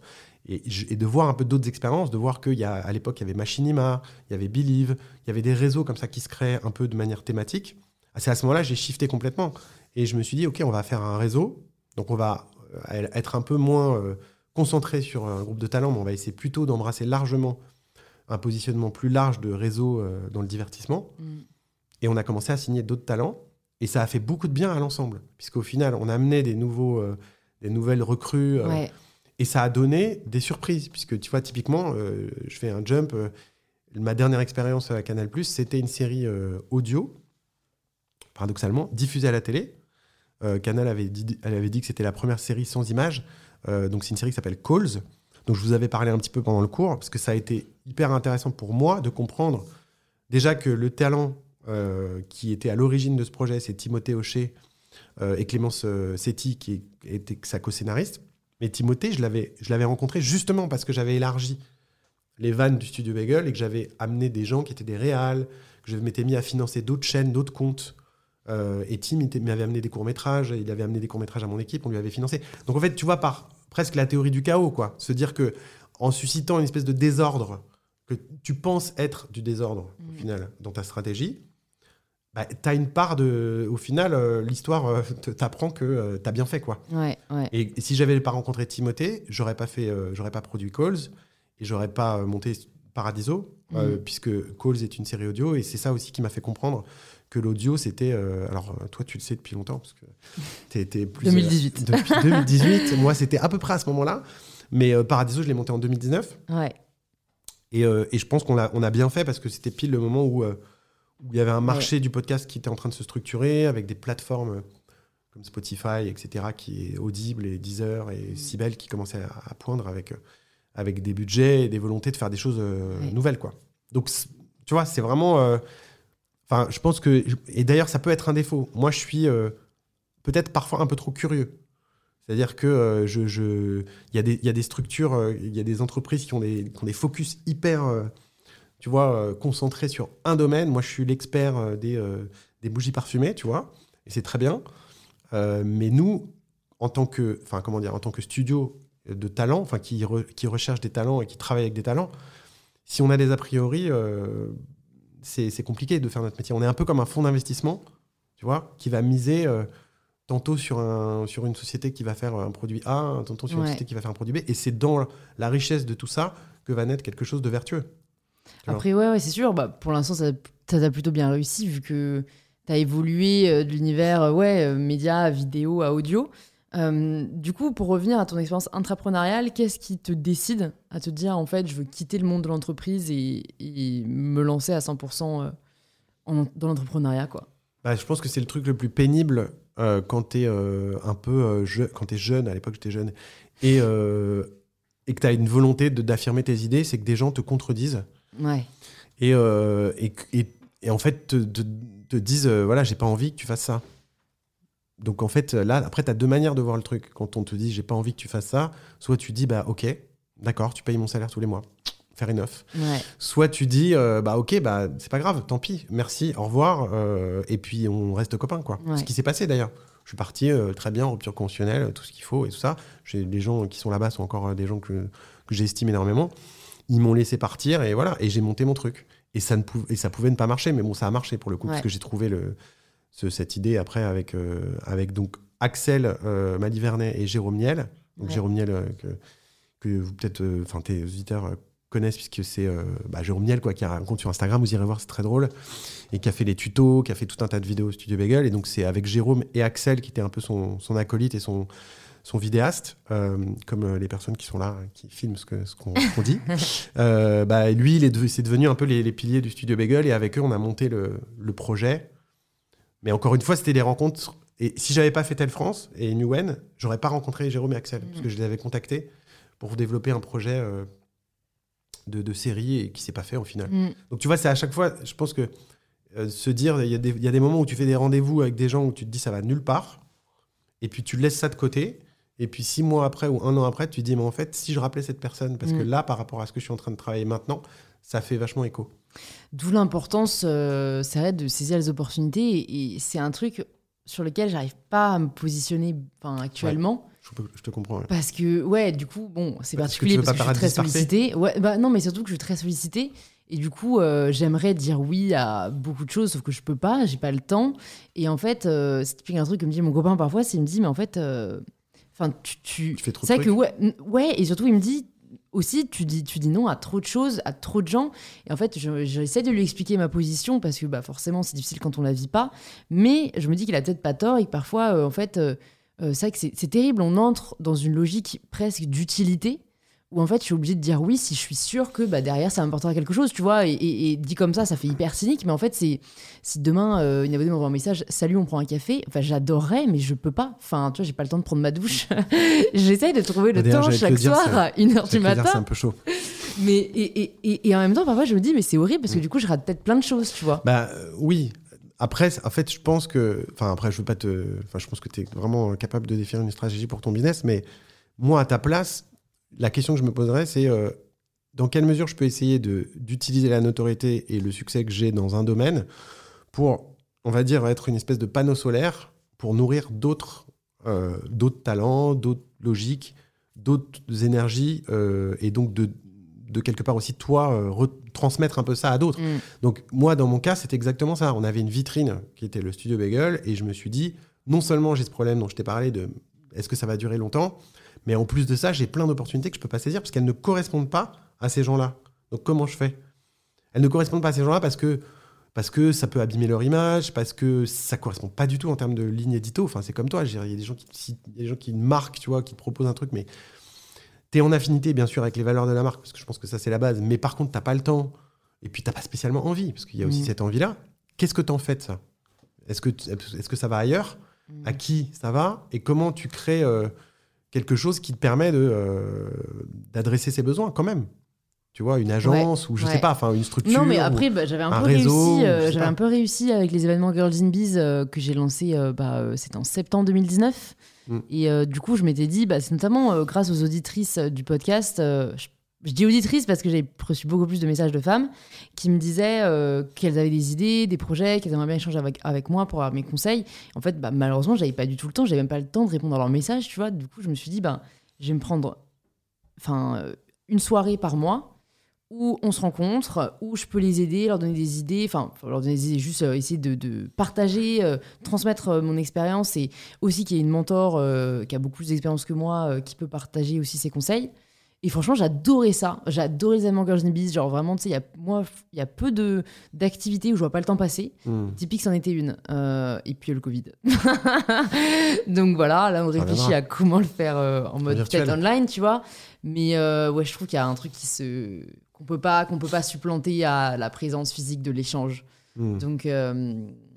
et, de voir un peu d'autres expériences, de voir qu'il y a, à l'époque il y avait Machinima, il y avait Believe, il y avait des réseaux comme ça qui se créent un peu de manière thématique. Ah, C'est à ce moment-là j'ai shifté complètement. Et je me suis dit, ok, on va faire un réseau, donc on va euh, être un peu moins euh, concentré sur un groupe de talents, mais on va essayer plutôt d'embrasser largement un positionnement plus large de réseau euh, dans le divertissement. Mm. Et on a commencé à signer d'autres talents. Et ça a fait beaucoup de bien à l'ensemble. Puisqu'au final, on a amené des, nouveaux, euh, des nouvelles recrues. Ouais. Et ça a donné des surprises. Puisque tu vois, typiquement, euh, je fais un jump. euh, ma dernière expérience à Canal, c'était une série euh, audio, paradoxalement, diffusée à la télé. Canal avait dit, elle avait dit que c'était la première série sans image. Euh, donc, c'est une série qui s'appelle Calls. Donc, je vous avais parlé un petit peu pendant le cours, parce que ça a été hyper intéressant pour moi de comprendre déjà que le talent qui était à l'origine de ce projet, c'est Timothée Hocher et Clémence Setti, qui était sa co-scénariste. Mais Timothée, je l'avais, je l'avais rencontré justement parce que j'avais élargi les vannes du studio Bagel et que j'avais amené des gens qui étaient des réals, que je m'étais mis à financer d'autres chaînes, d'autres comptes. Euh, et Tim m'avait amené des courts-métrages, il avait amené des courts-métrages à mon équipe, on lui avait financé. Donc en fait, tu vois, par presque la théorie du chaos, quoi. Se dire que en suscitant une espèce de désordre, que tu penses être du désordre, au Mhm. final, dans ta stratégie, bah, tu as une part de. Au final, euh, l'histoire euh, t'apprend que tu as bien fait, quoi. Ouais, ouais. Et, et si j'avais pas rencontré Timothée, j'aurais pas fait, euh, j'aurais pas produit Calls et j'aurais pas euh, monté Paradiso, euh, Mhm. puisque Calls est une série audio et c'est ça aussi qui m'a fait comprendre que l'audio c'était. euh, alors euh, toi tu le sais depuis longtemps parce que t'es plus. euh, 2018. depuis 2018, moi c'était à peu près à ce moment-là, mais euh, Paradiso je l'ai monté en 2019 Ouais. et, euh, et je pense qu'on a, on a bien fait parce que c'était pile le moment où, euh, où il y avait un marché du podcast qui était en train de se structurer avec des plateformes comme Spotify, etc., qui est Audible et Deezer et Sibel qui commençaient à, à poindre avec, euh, avec des budgets et des volontés de faire des choses euh, Ouais. nouvelles. Quoi. Donc, tu vois, c'est vraiment. euh, Enfin, je pense que. Et d'ailleurs, ça peut être un défaut. Moi, je suis euh, peut-être parfois un peu trop curieux. C'est-à-dire que je, je, y, a des- y a des structures, il y a des entreprises qui ont des, qui ont des focus hyper, tu vois, euh, concentrés sur un domaine. Moi, je suis l'expert euh, des, euh, des bougies parfumées, tu vois, et c'est très bien. Mais nous, en tant que, enfin, comment dire, en tant que studio de talent, enfin, qui, re- qui recherche des talents et qui travaille avec des talents, si on a des a priori, euh, c'est compliqué de faire notre métier. On est un peu comme un fonds d'investissement, tu vois, qui va miser euh, tantôt sur, un, sur une société qui va faire un produit A, tantôt sur une société qui va faire un produit B. Et c'est dans la richesse de tout ça que va naître quelque chose de vertueux. Après, ouais, ouais c'est sûr. Bah, pour l'instant, ça t'a plutôt bien réussi vu que tu as évolué euh, de l'univers euh, ouais, euh, média, vidéo à audio. Euh, du coup, pour revenir à ton expérience intrapreneuriale, qu'est-ce qui te décide à te dire en fait, je veux quitter le monde de l'entreprise et, et me lancer à 100% euh, en- dans l'entrepreneuriat quoi? Bah, je pense que c'est le truc le plus pénible euh, quand tu es un peu je- quand tu es jeune, à l'époque j'étais jeune, et, et que tu as une volonté d'affirmer tes idées, c'est que des gens te contredisent Ouais. et, euh, et, et- et en fait te, te- te disent euh, voilà, j'ai pas envie que tu fasses ça. Donc en fait, là, après, tu as deux manières de voir le truc. Quand on te dit j'ai pas envie que tu fasses ça, soit tu dis bah ok, d'accord, tu payes mon salaire tous les mois. Fair enough. Ouais. Soit tu dis euh, bah ok, bah c'est pas grave, tant pis, merci, au revoir, et puis on reste copains quoi. Ouais. Ce qui s'est passé d'ailleurs. Je suis parti très bien, rupture conventionnelle, tout ce qu'il faut et tout ça. J'ai les gens qui sont là-bas sont encore des gens que, que j'estime énormément. Ils m'ont laissé partir et voilà, et j'ai monté mon truc. Et ça ne pouvait, et ça pouvait ne pas marcher, mais bon, ça a marché pour le coup Ouais. parce que j'ai trouvé le, ce- cette idée après avec euh, avec donc Axel euh, Malivernet et Jérôme Niel. Donc Ouais. Jérôme Niel euh, que, que vous peut-être, euh, enfin tes auditeurs connaissent puisque c'est bah, Jérôme Niel quoi, qui a un compte sur Instagram, vous irez voir, c'est très drôle, et qui a fait les tutos, qui a fait tout un tas de vidéos au Studio Bagel. Et donc c'est avec Jérôme et Axel qui était un peu son, son acolyte et son, son vidéaste, euh, comme euh, les personnes qui sont là, hein, qui filment ce qu'on ce qu'on dit. Euh, bah, lui, il est de- c'est devenu un peu les, les piliers du Studio Bagel, et avec eux, on a monté le, le projet. Mais encore une fois, c'était des rencontres. Et si j'avais pas fait Telle France et Newen, j'aurais pas rencontré Jérôme et Axel, parce que je les avais contactés pour développer un projet euh, de, de série et qui s'est pas fait au final. Mm. Donc tu vois, c'est à chaque fois, je pense que se dire, il y, y a des moments où tu fais des rendez-vous avec des gens où tu te dis ça va nulle part, et puis tu laisses ça de côté, et puis six mois après ou un an après, tu dis, mais en fait, si je rappelais cette personne, parce que Mm. là, par rapport à ce que je suis en train de travailler maintenant, ça fait vachement écho. D'où l'importance, euh, c'est vrai, de saisir les opportunités. Et, et c'est un truc sur lequel j'arrive pas à me positionner actuellement. Je, te comprends. ouais. Parce que, ouais, du coup, bon, c'est Parce particulier parce que, je suis très sollicitée. Ouais, bah non, mais surtout que je suis très sollicitée. Et du coup, euh, j'aimerais dire oui à beaucoup de choses, sauf que je peux pas, j'ai pas le temps. Et en fait, euh, c'est typique un truc que me dit mon copain parfois, c'est il me dit, mais en fait, euh, enfin, tu, tu, Tu fais trop de que ouais, et surtout il me dit aussi, tu dis, tu dis non à trop de choses, à trop de gens. Et en fait, je- j'essaie de lui expliquer ma position parce que bah, forcément, c'est difficile quand on la vit pas. Mais je me dis qu'il a peut-être pas tort et que parfois, euh, en fait, euh, euh, c'est vrai que c'est terrible. On entre dans une logique presque d'utilité où en fait, je suis obligée de dire oui si je suis sûre que bah, derrière, ça m'apportera quelque chose, tu vois. Et, et- et dit comme ça, ça fait hyper cynique. Mais en fait, c'est si demain, euh, une abonnée m'envoie un message, salut, on prend un café. Enfin, j'adorerais, mais je peux pas. Enfin, tu vois, j'ai pas le temps de prendre ma douche. J'essaye de trouver le temps chaque dire, soir 1h Ça du dire, C'est matin. un peu chaud. Mais et, et, et, et en même temps, parfois, je me dis, mais c'est horrible parce que Mm. du coup, je rate peut-être plein de choses, tu vois. Bah euh, oui. Après, en fait, je pense que. Enfin, après, je veux pas te. Enfin, je pense que tu es vraiment capable de définir une stratégie pour ton business, mais moi, à ta place, la question que je me poserais, c'est euh, dans quelle mesure je peux essayer d'utiliser la notoriété et le succès que j'ai dans un domaine pour, on va dire, être une espèce de panneau solaire pour nourrir d'autres euh, talents, d'autres logiques, d'autres énergies, euh, et donc de, de quelque part aussi, toi, retransmettre un peu ça à d'autres. Mm. Donc moi, dans mon cas, c'est exactement ça. On avait une vitrine qui était le studio Bagel et je me suis dit, non seulement j'ai ce problème dont je t'ai parlé de est-ce que ça va durer longtemps, mais en plus de ça, j'ai plein d'opportunités que je peux pas saisir parce qu'elles ne correspondent pas à ces gens-là. Donc comment je fais? Elles ne correspondent pas à ces gens-là parce que parce que ça peut abîmer leur image, parce que ça correspond pas du tout en termes de ligne édito. Enfin, c'est comme toi, il y a des gens qui, si- il y a des gens qui marquent, tu vois, qui te proposent un truc, mais tu es en affinité, bien sûr, avec les valeurs de la marque, parce que je pense que ça, c'est la base. Mais par contre, t'as pas le temps, et puis t'as pas spécialement envie, parce qu'il y a aussi Mm. cette envie-là. Qu'est-ce que t'en fais de ça? Est-ce que, tu- est-ce que ça va ailleurs? Mm. À qui ça va? Et comment tu crées euh, quelque chose qui te permet de, euh, d'adresser ses besoins quand même Tu vois, une agence ou je ouais. sais pas, enfin une structure. Non, mais après, bah, j'avais un, un peu réseau, réussi. euh, j'avais un peu réussi avec les événements Girls in Bees euh, que j'ai lancé. euh, bah, c'était en septembre 2019. Mm. Et du coup, je m'étais dit, bah, c'est notamment grâce aux auditrices du podcast. je, je dis auditrices parce que j'ai reçu beaucoup plus de messages de femmes qui me disaient euh, qu'elles avaient des idées, des projets, qu'elles aimeraient bien échanger avec, moi pour avoir mes conseils. En fait, bah, malheureusement, j'avais pas du tout le temps. J'avais même pas le temps de répondre à leurs messages, tu vois. Du coup, je me suis dit, bah, je vais me prendre enfin, euh, une soirée par mois où on se rencontre, où je peux les aider, leur donner des idées, enfin, leur donner des idées, juste euh, essayer de, partager, transmettre mon expérience et aussi qu'il y ait une mentor qui a beaucoup plus d'expérience que moi, qui peut partager aussi ses conseils. Et franchement, j'adorais ça. J'adorais les événements Girls and Bees. Genre vraiment, tu sais, il y a- moi, il y a peu de- d'activités où je vois pas le temps passer. Hmm. Typique, c'en était une. Euh, et puis le Covid. Donc voilà, là on réfléchit à comment le faire euh, en mode peut-être online, tu vois. Mais euh, ouais, je trouve qu'il y a un truc qui se qu'on peut pas qu'on peut pas supplanter à la présence physique de l'échange. Hmm. Donc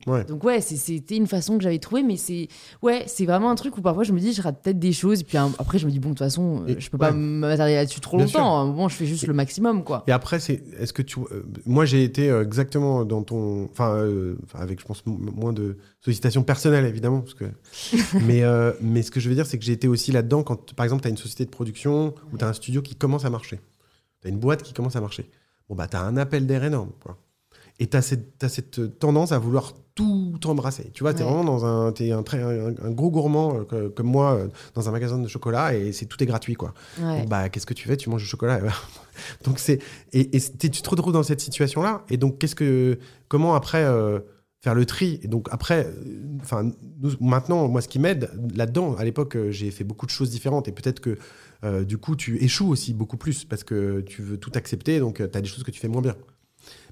Ouais. Donc ouais, c'était une façon que j'avais trouvé, mais c'est ouais, c'est vraiment un truc où parfois je me dis je rate peut-être des choses, et puis un- après je me dis bon de toute façon euh, Et- je peux pas m'attarder là-dessus trop Bien longtemps. sûr. À un moment je fais juste le maximum quoi. Et après, c'est, est-ce que tu, euh, moi j'ai été euh, exactement dans ton, enfin, euh, avec je pense moins de sollicitations personnelles évidemment, parce que, mais, euh, mais ce que je veux dire, c'est que j'ai été aussi là-dedans quand, par exemple, tu as une société de production ou tu as un studio qui commence à marcher, tu as une boîte qui commence à marcher. Bon bah, tu as un appel d'air énorme, quoi. Et tu as cette, t'as cette tendance à vouloir tout embrasser. Tu vois, tu es Ouais. vraiment dans un, t'es un, très- un, un gros gourmand euh, que- comme moi euh, dans un magasin de chocolat et c'est tout est gratuit, quoi. Ouais. Donc, bah, qu'est-ce que tu fais? Tu manges du chocolat. donc c'est et, et tu te retrouves dans cette situation-là. Et donc qu'est-ce que comment après euh, faire le tri? Et donc après, euh, enfin maintenant moi ce qui m'aide là-dedans, à l'époque euh, j'ai fait beaucoup de choses différentes et peut-être que euh, du coup tu échoues aussi beaucoup plus parce que tu veux tout accepter, donc tu as des choses que tu fais moins bien.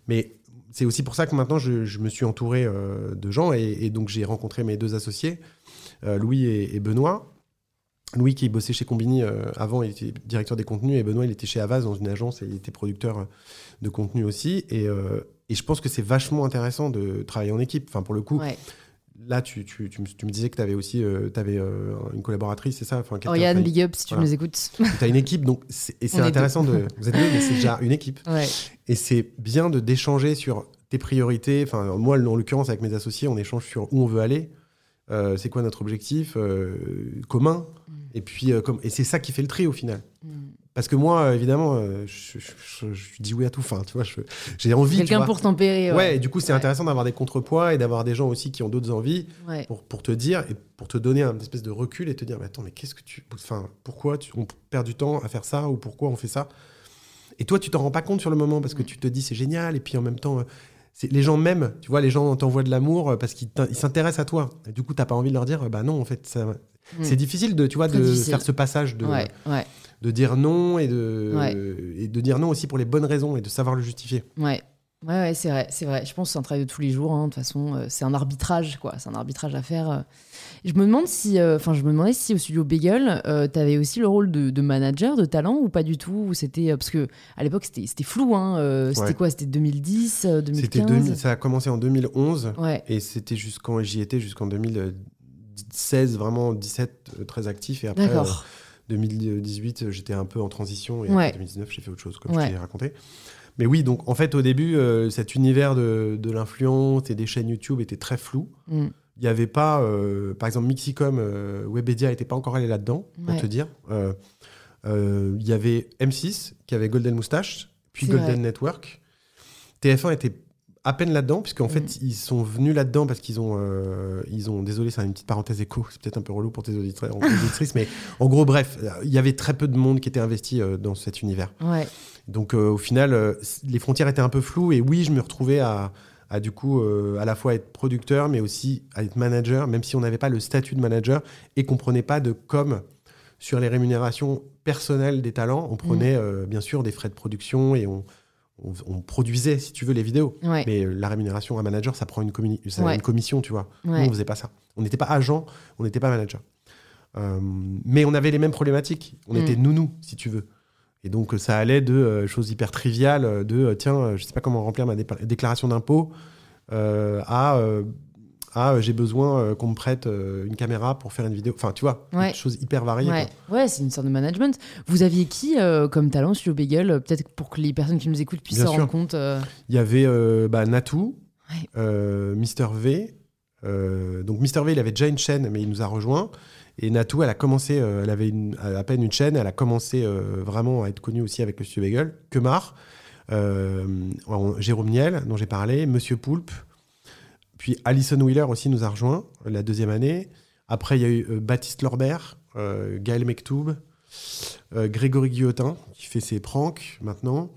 Mais c'est aussi pour ça que maintenant je, me suis entouré euh, de gens et, donc j'ai rencontré mes deux associés, euh, Louis et, Benoît. Louis qui bossait chez Combini euh, avant, il était directeur des contenus et Benoît il était chez Avas dans une agence et il était producteur de contenu aussi. Et, je pense que c'est vachement intéressant de travailler en équipe. Enfin pour le coup. Là tu, tu, tu, me- tu me disais que tu avais aussi euh, euh, une collaboratrice, c'est ça? Enfin, Oriane, big up si tu voilà. nous écoutes. Tu as une équipe, donc c'est- et intéressant de. Vous êtes deux, mais c'est déjà une équipe. Ouais. Et c'est bien de d'échanger sur tes priorités. Enfin, moi, en l'occurrence, avec mes associés, on échange sur où on veut aller, euh, c'est quoi notre objectif commun. Mm. Et puis, comme, et c'est ça qui fait le tri au final. Mm. Parce que moi, euh, évidemment, euh, je, je- je- je dis oui à tout. Enfin, tu vois, j'ai envie. Quelqu'un pour tempérer. Ouais, et du coup, c'est Ouais. intéressant d'avoir des contrepoids et d'avoir des gens aussi qui ont d'autres envies Ouais. pour, pour te dire et pour te donner un espèce de recul et te dire mais attends mais qu'est-ce que tu enfin pourquoi tu- on perd du temps à faire ça ou pourquoi on fait ça? Et toi tu t'en rends pas compte sur le moment parce que tu te dis c'est génial et puis en même temps euh, les gens m'aiment tu vois les gens t'envoient de l'amour parce qu'ils s'intéressent à toi et du coup t'as pas envie de leur dire bah non en fait ça- Mm. c'est difficile de tu vois Très de difficile. faire ce passage de Ouais, ouais, de dire non et de Ouais. et de dire non aussi pour les bonnes raisons et de savoir le justifier ouais. Ouais, c'est vrai, c'est vrai. Je pense que c'est un travail de tous les jours. hein. De toute façon, euh, c'est un arbitrage, quoi. C'est un arbitrage à faire. euh. Je me demande si, euh, enfin, je me demandais si au studio Bagel, euh, t'avais aussi le rôle de, de manager, de talent ou pas du tout. Ou c'était parce que à l'époque c'était c'était flou. Hein. c'était Ouais. quoi? C'était 2010, euh, 2015. c'était 2000 ça a commencé en 2011 Ouais, Et c'était jusqu'en j'y étais jusqu'en 2016, vraiment 17, euh, très actif. Et après, d'accord. euh, 2018, euh, j'étais un peu en transition. Et Ouais. après 2019, j'ai fait autre chose, comme Ouais. je t'ai raconté. Mais oui, donc en fait, au début, euh, cet univers de, de l'influence et des chaînes YouTube était très flou. Mm. Il n'y avait pas, euh, par exemple, Mixicom, euh, Webedia n'était pas encore allé là-dedans, pour Ouais. te dire. Il y avait M6 qui avait Golden Moustache, puis Golden vrai. Network. TF1 était à peine là-dedans, puisqu'en Mm. fait, ils sont venus là-dedans parce qu'ils ont, euh, ils ont. Désolé, c'est une petite parenthèse écho, c'est peut-être un peu relou pour tes auditeurs, auditrices, mais en gros, bref, il y avait très peu de monde qui était investi euh, dans cet univers. Ouais, Donc euh, au final, les frontières étaient un peu floues et oui, je me retrouvais à, à du coup à la fois être producteur, mais aussi à être manager, même si on n'avait pas le statut de manager et qu'on prenait pas de com sur les rémunérations personnelles des talents. On prenait euh, bien sûr des frais de production et on, on, on produisait, si tu veux, les vidéos. ouais, Mais euh, la rémunération à manager, ça prend une, communi- ça a Ouais. une commission, tu vois. Nous, on faisait pas ça. On n'était pas agent, on n'était pas manager. Euh, mais on avait les mêmes problématiques. On Mm. était nounou, si tu veux. Et donc, euh, ça allait de euh, choses hyper triviales, de euh, tiens, je sais pas comment remplir ma dé- déclaration d'impôt, à, à, euh, j'ai besoin euh, qu'on me prête euh, une caméra pour faire une vidéo. Enfin, tu vois, Ouais. des choses hyper variées. Ouais, c'est une sorte de management. Vous aviez qui euh, comme talent sur Bagel Peut-être pour que les personnes qui nous écoutent puissent Bien se sûr. rendre compte. Il y avait bah, Natou, Ouais. Mister V. donc Mister V, il avait déjà une chaîne, mais il nous a rejoint. Et Natou, elle a commencé, elle avait une- à peine une chaîne, elle a commencé vraiment à être connue aussi avec le Studio Bagel. Kemar, Jérôme Niel, dont j'ai parlé, Monsieur Poulpe. Puis Alison Wheeler aussi nous a rejoint la deuxième année. Après, il y a eu euh, Baptiste Lorbert, euh, Gaël Mektoub, euh, Grégory Guillotin, qui fait ses pranks maintenant.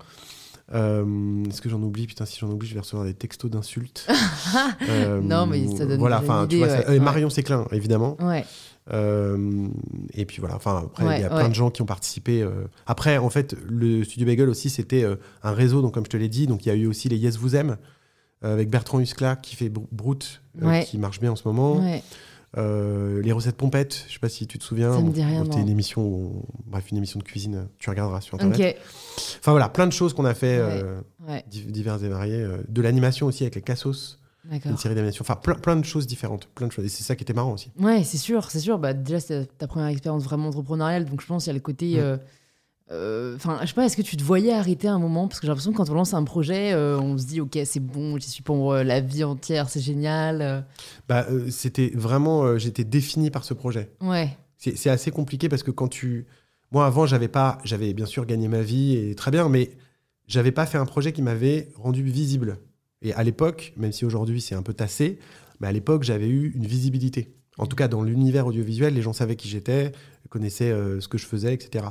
Euh, Est-ce que j'en oublie? Putain, si j'en oublie, je vais recevoir des textos d'insultes. Euh, Non, mais ça donne voilà, une tu idée, vois, ça- ouais, ouais. Marion Séclin, évidemment. Ouais, Euh, et puis voilà, enfin, après, il y a plein de gens qui ont participé. Après, en fait, le Studio Bagel aussi, c'était un réseau, donc comme je te l'ai dit, donc il y a eu aussi les Yes Vous Aime, avec Bertrand Huskla qui fait Br- Brute, euh, Ouais. qui marche bien en ce moment. ouais. Euh, les recettes pompettes, je sais pas si tu te souviens. Ça me dit rien, C'était une émission, on- bref, une émission de cuisine, euh, tu regarderas sur Internet. Enfin voilà, plein de choses qu'on a fait, Ouais. euh, Ouais. div- diverses et variées. euh, de l'animation aussi avec les Cassos. Une série d'animation. Enfin, plein, plein de choses différentes. Plein de choses. Et c'est ça qui était marrant aussi. Ouais, c'est sûr, c'est sûr. Bah, déjà, c'est ta première expérience vraiment entrepreneuriale, donc je pense qu'il y a le côté. Euh, euh, Enfin, je sais pas, est-ce que tu te voyais arrêter un moment? Parce que j'ai l'impression que quand on lance un projet, euh, on se dit, ok, c'est bon, j'y suis pour euh, la vie entière, c'est génial. euh. Bah, euh, c'était vraiment. euh, J'étais défini par ce projet. Ouais, C'est c'est assez compliqué parce que quand tu. Moi, avant, j'avais pas. J'avais bien sûr gagné ma vie et très bien, mais j'avais pas fait un projet qui m'avait rendu visible. Et à l'époque, même si aujourd'hui c'est un peu tassé, mais à l'époque, j'avais eu une visibilité. En tout cas, dans l'univers audiovisuel, les gens savaient qui j'étais, connaissaient euh, ce que je faisais, etc.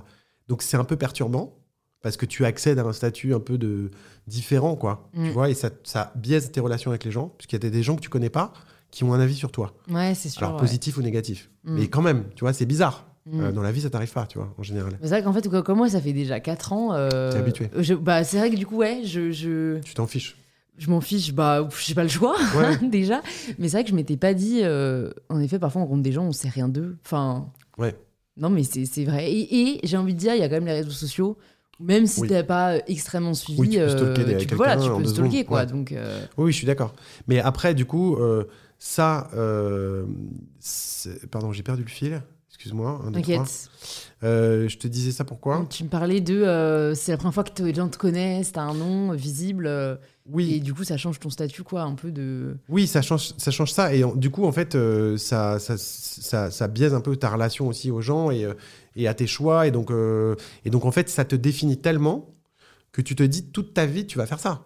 Donc c'est un peu perturbant parce que tu accèdes à un statut un peu de différent, quoi. Mm. Tu vois, et ça, ça biaise tes relations avec les gens, puisqu'il y a des gens que tu connais pas qui ont un avis sur toi. ouais, c'est sûr. Alors ouais. positif ou négatif. Mm. Mais quand même, tu vois, c'est bizarre. Mm. Euh, dans la vie, ça t'arrive pas, tu vois, en général. C'est vrai qu'en fait, comme moi, ça fait déjà 4 ans. euh, T'es habitué. je- bah, c'est vrai que du coup, ouais, je, je, Tu t'en fiches. je m'en fiche, bah, j'ai pas le choix, Ouais. déjà. Mais c'est vrai que je m'étais pas dit. euh, en effet, parfois, on rencontre des gens, on sait rien d'eux. Enfin. Ouais. Non, mais c'est vrai. Et, et j'ai envie de dire, il y a quand même les réseaux sociaux. Même si Oui. t'as pas extrêmement suivi, Oui, tu peux stalker des- tu, peux, voilà, tu peux stalker, secondes, quoi. ouais. Donc, euh, Oui, je suis d'accord. Mais après, du coup, euh, ça. euh, pardon, j'ai perdu le fil. Excuse-moi. t'inquiète. Euh, je te disais ça pourquoi? Tu me parlais de. euh, c'est la première fois que les gens te connaissent, t'as un nom euh, visible. Euh, Et Oui, du coup, ça change ton statut, quoi, un peu de. oui, ça change, ça change ça. Et en- du coup, en fait, euh, ça, ça, ça, ça biaise un peu ta relation aussi aux gens et, euh, et à tes choix. Et donc, euh, et donc, en fait, ça te définit tellement que tu te dis toute ta vie, tu vas faire ça.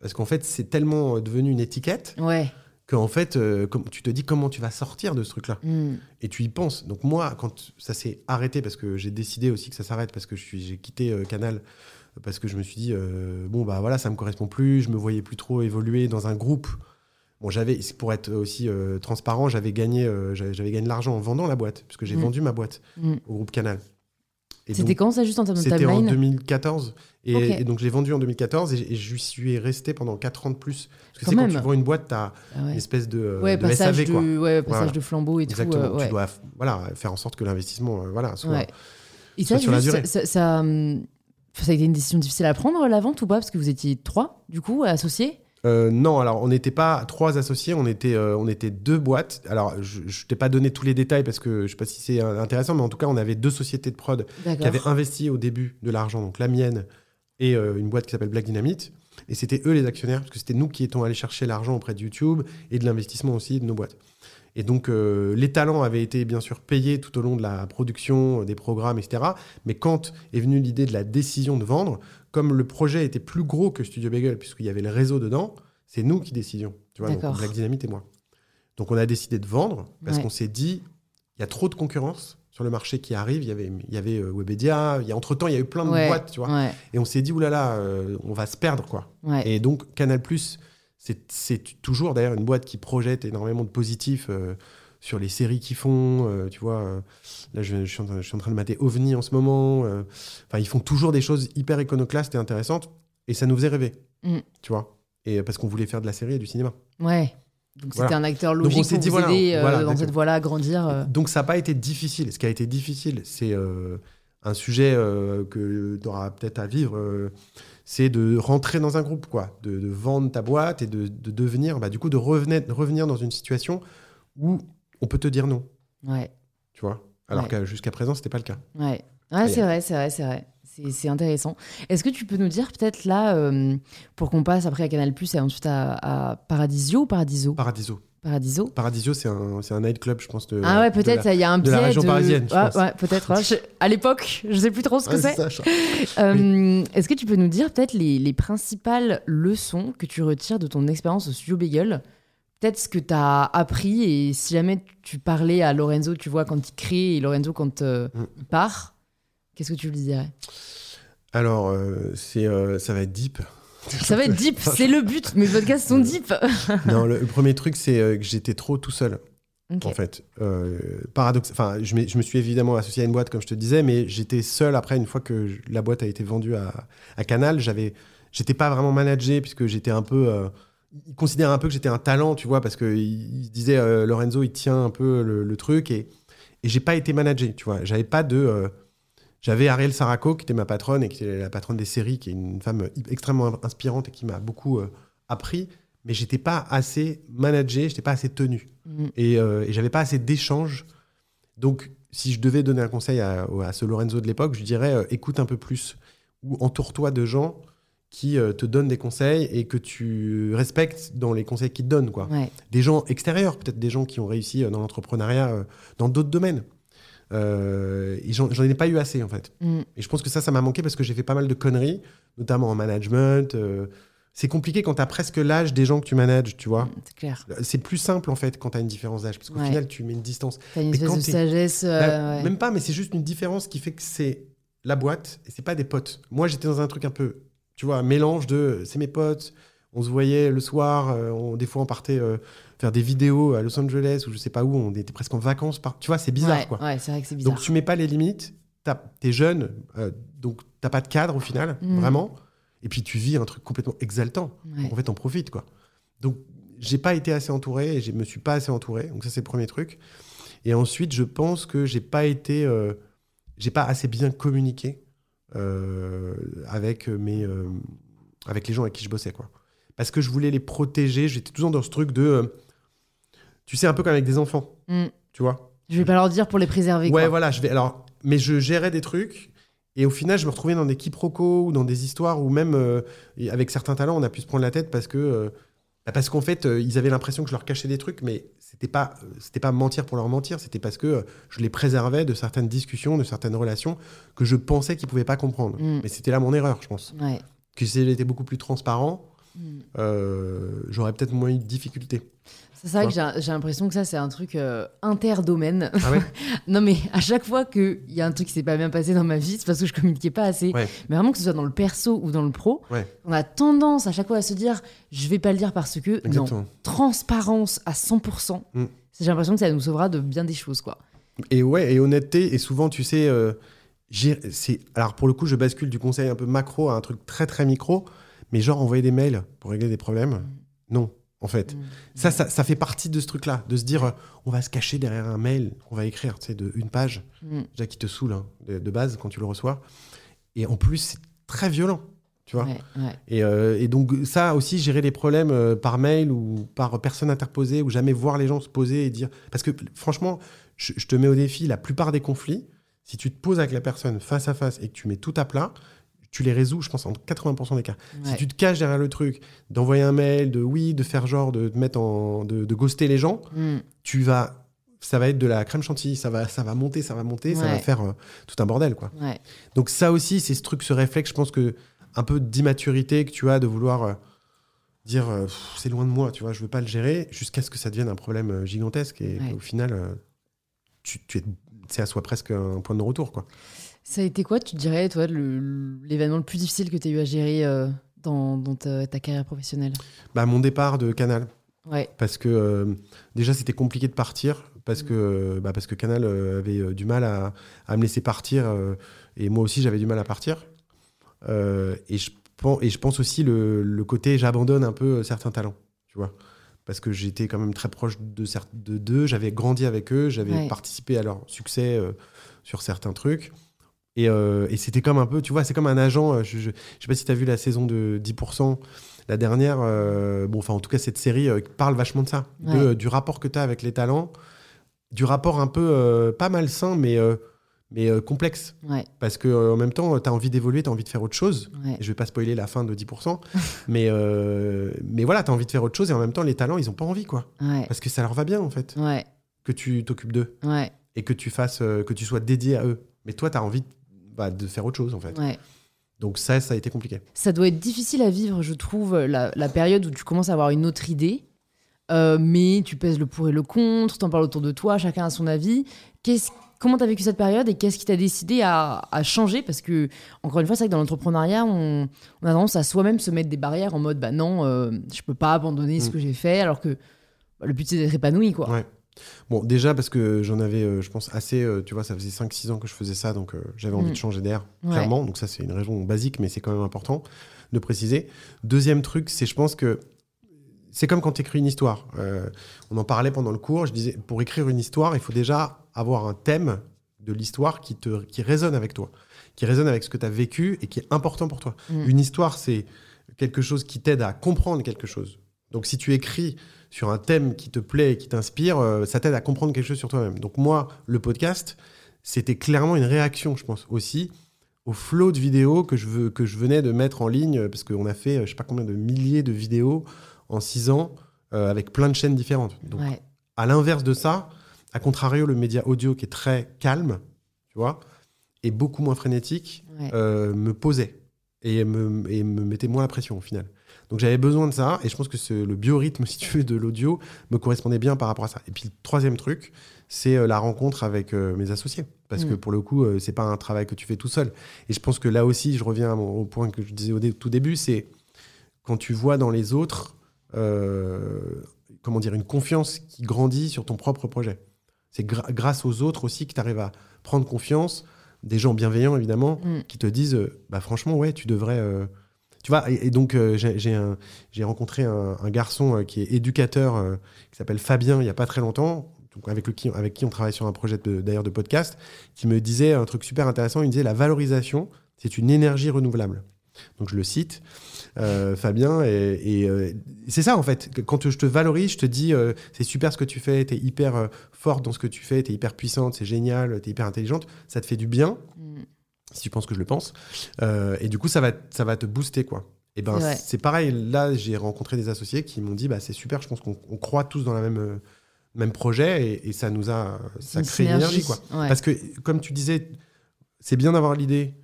Parce qu'en fait, c'est tellement devenu une étiquette Ouais. qu'en fait, euh, comme- tu te dis comment tu vas sortir de ce truc-là. Hmm. Et tu y penses. Donc moi, quand ça s'est arrêté, parce que j'ai décidé aussi que ça s'arrête, parce que je suis- j'ai quitté Canal, parce que je me suis dit, euh, bon, bah voilà, ça me correspond plus, je me voyais plus trop évoluer dans un groupe. Bon, j'avais, pour être aussi euh, transparent, j'avais gagné, euh, j'avais gagné de l'argent en vendant la boîte, puisque j'ai Mm. vendu ma boîte Mm. au groupe Canal. C'était quand ça, juste en termes de C'était en timeline 2014. Et, Ok. et donc, je l'ai vendu en 2014 et, et je suis resté pendant 4 ans de plus. Parce que Quand c'est quand même. tu vends une boîte, tu as Ah ouais. une espèce de, Ouais, de passage, SAV, de, ouais, passage Voilà. de flambeau et Exactement. tout. ouais. Tu dois voilà, faire en sorte que l'investissement voilà, soit. Et soit ça, sur la durée. ça, ça, hum, ça a été une décision difficile à prendre, la vente ou pas Parce que vous étiez trois, du coup, associés Euh, non, alors on n'était pas trois associés, on était, euh, on était deux boîtes. Alors je ne t'ai pas donné tous les détails parce que je ne sais pas si c'est intéressant, mais en tout cas on avait deux sociétés de prod qui avaient investi au début de l'argent, donc la mienne et euh, une boîte qui s'appelle Black Dynamite. Et c'était eux les actionnaires, parce que c'était nous qui étions allés chercher l'argent auprès de YouTube et de l'investissement aussi de nos boîtes. Et donc euh, les talents avaient été bien sûr payés tout au long de la production, euh, des programmes, etc. Mais quand est venue l'idée de la décision de vendre, comme le projet était plus gros que Studio Bagel, puisqu'il y avait le réseau dedans, c'est nous qui décidions. Tu vois, donc. Black Dynamite et moi. Donc on a décidé de vendre parce Ouais. qu'on s'est dit, il y a trop de concurrence sur le marché qui arrive. Il y avait, il y avait euh, Webedia, il y a, entre-temps, il y a eu plein de Ouais, boîtes, tu vois. Ouais, Et on s'est dit, oulala, euh, on va se perdre, quoi. Et donc, Canal+, c'est toujours d'ailleurs une boîte qui projette énormément de positifs euh, sur les séries qu'ils font. euh, tu vois, euh, là, je, je suis en train, je suis en train de mater OVNI en ce moment. euh, Enfin, ils font toujours des choses hyper iconoclastes et intéressantes. Et ça nous faisait rêver, Mm. tu vois. Et parce qu'on voulait faire de la série et du cinéma. ouais. Donc c'était un acteur logique pour dit, vous voilà, aider voilà, dans cette voie-là à grandir. Donc, ça n'a pas été difficile. Ce qui a été difficile, c'est un sujet que tu auras peut-être à vivre. C'est de rentrer dans un groupe, quoi, de, de vendre ta boîte et de, de devenir, bah, du coup, de revenir, revenir dans une situation où on peut te dire non, Ouais, tu vois? Alors Ouais. que jusqu'à présent, c'était pas le cas. ouais. Ouais, Et- c'est vrai, c'est vrai, c'est vrai. C'est intéressant. Est-ce que tu peux nous dire peut-être là, euh, pour qu'on passe après à Canal+, et ensuite à, à Paradisio ou Paradiso? Paradiso. Paradiso Paradisio, c'est un, c'est un nightclub, je pense. De, Ah ouais, de peut-être, il y a un de biais la région parisienne, je Ouais, pense. ouais, peut-être. ouais. Je- À l'époque, je sais plus trop ce que Ouais, c'est. ça, je- Euh, Est-ce que tu peux nous dire peut-être les, les principales leçons que tu retires de ton expérience au studio Bagel Peut-être ce que tu as appris et si jamais tu parlais à Lorenzo, tu vois, quand il crée et Lorenzo quand euh, Mm. il part, qu'est-ce que tu lui dirais? Alors, euh, c'est, euh, ça va être deep. Ça va être deep, c'est le but, mes podcasts sont deep. non, le, le premier truc, c'est euh, que j'étais trop tout seul. En fait. Euh, paradoxe. Enfin, je, me suis évidemment associé à une boîte, comme je te disais, mais j'étais seul après, une fois que je- la boîte a été vendue à, à Canal. J'avais, j'étais pas vraiment managé, puisque j'étais un peu. Euh, ils considéraient un peu que j'étais un talent, tu vois, parce qu'ils ils disaient euh, Lorenzo, il tient un peu le, le truc, et, et j'ai pas été managé, tu vois. J'avais pas de. Euh, j'avais Ariel Saraco, qui était ma patronne, et qui était la patronne des séries, qui est une femme extrêmement inspirante et qui m'a beaucoup euh, appris. mais j'étais pas assez managé, j'étais pas assez tenu. Mm. Et, euh, et j'avais pas assez d'échanges. Donc, si je devais donner un conseil à, à ce Lorenzo de l'époque, je dirais euh, écoute un peu plus ou entoure-toi de gens qui euh, te donnent des conseils et que tu respectes dans les conseils qu'ils te donnent. Quoi. Ouais. Des gens extérieurs, peut-être des gens qui ont réussi euh, dans l'entrepreneuriat euh, dans d'autres domaines. Euh, j'en ai pas eu assez, en fait. Mm. Et je pense que ça, ça m'a manqué parce que j'ai fait pas mal de conneries, notamment en management. euh, c'est compliqué quand tu as presque l'âge des gens que tu manages, tu vois. C'est clair. C'est plus simple, en fait, quand tu as une différence d'âge, parce qu'au Ouais. final, tu mets une distance. T'as une Mais espèce quand de sagesse. euh, Bah, ouais. Même pas, mais c'est juste une différence qui fait que c'est la boîte et c'est pas des potes. Moi, j'étais dans un truc un peu, tu vois, un mélange de c'est mes potes, on se voyait le soir, euh, on- des fois on partait euh, faire des vidéos à Los Angeles ou je sais pas où, on était presque en vacances. Par... Tu vois, c'est bizarre, ouais, quoi. Ouais, c'est vrai que c'est bizarre. Donc tu mets pas les limites, t'es jeune, euh, donc t'as pas de cadre au final, Mm. vraiment. Et puis tu vis un truc complètement exaltant. Ouais. Donc, en fait, t'en profites, quoi. Donc j'ai pas été assez entouré et je me suis pas assez entouré. Donc ça c'est le premier truc. Et ensuite, je pense que j'ai pas été, euh, j'ai pas assez bien communiqué euh, avec mes, euh, avec les gens avec qui je bossais, quoi. Parce que je voulais les protéger. J'étais toujours dans ce truc de, euh, tu sais, un peu comme avec des enfants, Mm. tu vois? Je vais pas leur dire pour les préserver. Ouais, quoi. voilà, je vais. Alors, mais je gérais des trucs. Et au final, je me retrouvais dans des quiproquos ou dans des histoires où même euh, avec certains talents, on a pu se prendre la tête parce que euh, bah, parce qu'en fait, euh, ils avaient l'impression que je leur cachais des trucs, mais c'était pas c'était pas mentir pour leur mentir, c'était parce que je les préservais de certaines discussions, de certaines relations que je pensais qu'ils pouvaient pas comprendre. Mm. Mais c'était là mon erreur, je pense. Ouais. Que si j'étais beaucoup plus transparent, Mm. j'aurais peut-être moins eu de difficultés. C'est vrai que j'ai j'ai l'impression que ça, c'est un truc euh, interdomaine. Ah ouais non, mais à chaque fois qu'il y a un truc qui s'est pas bien passé dans ma vie, c'est parce que je communiquais pas assez. Ouais. Mais vraiment, que ce soit dans le perso ou dans le pro, Ouais. on a tendance à chaque fois à se dire je vais pas le dire parce que. Non, transparence à 100%. Mm. J'ai l'impression que ça nous sauvera de bien des choses, quoi. Et ouais, et honnêteté, et souvent, tu sais, euh, alors pour le coup, je bascule du conseil un peu macro à un truc très très micro, mais genre envoyer des mails pour régler des problèmes, non, en fait. Mm. Ça, ça, ça fait partie de ce truc-là, de se dire, euh, on va se cacher derrière un mail qu'on va écrire, tu sais, de une page, Mm. déjà qui te saoule hein, de, de base quand tu le reçois, et en plus, c'est très violent, tu vois. Ouais, ouais. Et, euh, et donc ça aussi, gérer les problèmes euh, par mail ou par personne interposée, ou jamais voir les gens se poser et dire... Parce que franchement, je, je te mets au défi, la plupart des conflits, si tu te poses avec la personne face à face et que tu mets tout à plat, tu les résous, je pense, en 80% des cas. Si tu te caches derrière le truc, d'envoyer un mail, de oui, de faire genre, de te mettre en... de, de ghoster les gens, Mm. tu vas... Ça va être de la crème chantilly, ça va, ça va monter, ça va monter, ça va faire euh, tout un bordel, quoi. Ouais. Donc ça aussi, c'est ce truc, ce réflexe, je pense que un peu d'immaturité que tu as de vouloir euh, dire euh, c'est loin de moi, tu vois, je veux pas le gérer, jusqu'à ce que ça devienne un problème gigantesque et au final, tu, tu es, c'est à soi presque un point de retour, quoi. Ça a été quoi, tu dirais, toi, l'événement le plus difficile que tu as eu à gérer euh, dans, dans ta, ta carrière professionnelle? Bah mon départ de Canal, Ouais. parce que euh, déjà c'était compliqué de partir parce que euh, bah, parce que Canal euh, avait du mal à, à me laisser partir et moi aussi j'avais du mal à partir. Et je pense et je pense aussi le, le côté j'abandonne un peu certains talents tu vois. Parce que j'étais quand même très proche de d'eux j'avais grandi avec eux j'avais Ouais. participé à leur succès euh, sur certains trucs et, euh, et c'était comme un peu tu vois c'est comme un agent euh, je, je, je sais pas si tu as vu la saison de 10% la dernière, euh, bon, enfin, en tout cas, cette série parle vachement de ça, de, Ouais. du rapport que tu as avec les talents, du rapport un peu euh, pas malsain, mais, mais complexe. Ouais. Parce que en même temps, tu as envie d'évoluer, tu as envie de faire autre chose. Ouais. Je vais pas spoiler la fin de 10%, mais, mais voilà, tu as envie de faire autre chose, et en même temps, les talents, ils ont pas envie, quoi. Parce que ça leur va bien, en fait, que tu t'occupes d'eux et que tu fasses, que tu sois dédié à eux. Mais toi, tu as envie bah, de faire autre chose, en fait. Ouais. Donc ça, ça a été compliqué. Ça doit être difficile à vivre, je trouve, la, la période où tu commences à avoir une autre idée, euh, mais tu pèses le pour et le contre, t'en parles autour de toi, chacun a son avis. Qu'est-ce- comment t'as vécu cette période et qu'est-ce qui t'a décidé à, à changer? Parce que, encore une fois, c'est vrai que dans l'entrepreneuriat, on, on a tendance à soi-même se mettre des barrières en mode, bah non, euh, je peux pas abandonner ce Mm. que j'ai fait, alors que bah, le but c'est d'être épanoui, quoi. Ouais. Bon, déjà parce que j'en avais, euh, je pense, assez, euh, tu vois, ça faisait 5-6 ans que je faisais ça, donc euh, j'avais envie Mm. de changer d'air, Ouais. clairement. Donc ça, c'est une raison basique, mais c'est quand même important de préciser. Deuxième truc, c'est je pense que c'est comme quand tu écris une histoire. On en parlait pendant le cours, je disais, pour écrire une histoire, il faut déjà avoir un thème de l'histoire qui, te, qui résonne avec toi, qui résonne avec ce que tu as vécu et qui est important pour toi. Mm. Une histoire, c'est quelque chose qui t'aide à comprendre quelque chose. Donc si tu écris sur un thème qui te plaît et qui t'inspire, euh, ça t'aide à comprendre quelque chose sur toi-même. Donc moi, le podcast, c'était clairement une réaction, je pense, aussi au flot de vidéos que je, veux, que je venais de mettre en ligne, parce qu'on a fait, je sais pas combien de milliers de vidéos en six ans, euh, avec plein de chaînes différentes. Donc, à l'inverse de ça, à contrario, le média audio qui est très calme, tu vois, et beaucoup moins frénétique, euh, me posait et me, et me mettait moins la pression au final. Donc j'avais besoin de ça, et je pense que le biorhythme, si tu veux, de l'audio me correspondait bien par rapport à ça. Et puis le troisième truc, c'est euh, la rencontre avec euh, mes associés. Parce que mm. pour le coup, euh, c'est pas un travail que tu fais tout seul. Et je pense que là aussi, je reviens au point que je disais au tout début, c'est quand tu vois dans les autres, comment dire, une confiance qui grandit sur ton propre projet. C'est grâce aux autres aussi que tu arrives à prendre confiance, des gens bienveillants évidemment, mm. qui te disent, bah franchement, ouais, tu devrais tu vois, et, donc euh, j'ai rencontré un, garçon euh, qui est éducateur, euh, qui s'appelle Fabien, il n'y a pas très longtemps, donc avec, le, qui, avec qui on travaille sur un projet d'ailleurs de, podcast, qui me disait un truc super intéressant, il disait la valorisation, c'est une énergie renouvelable. Donc je le cite, Fabien, et, c'est ça en fait. Quand je te valorise, je te dis c'est super ce que tu fais, tu es hyper forte dans ce que tu fais, tu es hyper puissante, c'est génial, tu es hyper intelligente, ça te fait du bien. Mm si tu penses que je le pense. Euh, et du coup, ça va, ça va te booster, quoi. Et ben, c'est pareil. Là, j'ai rencontré des associés qui m'ont dit, bah, c'est super. Je pense qu'on croit tous dans la même euh, même projet et, ça nous a, ça crée une énergie, quoi. Parce que, comme tu disais, c'est bien d'avoir l'idée,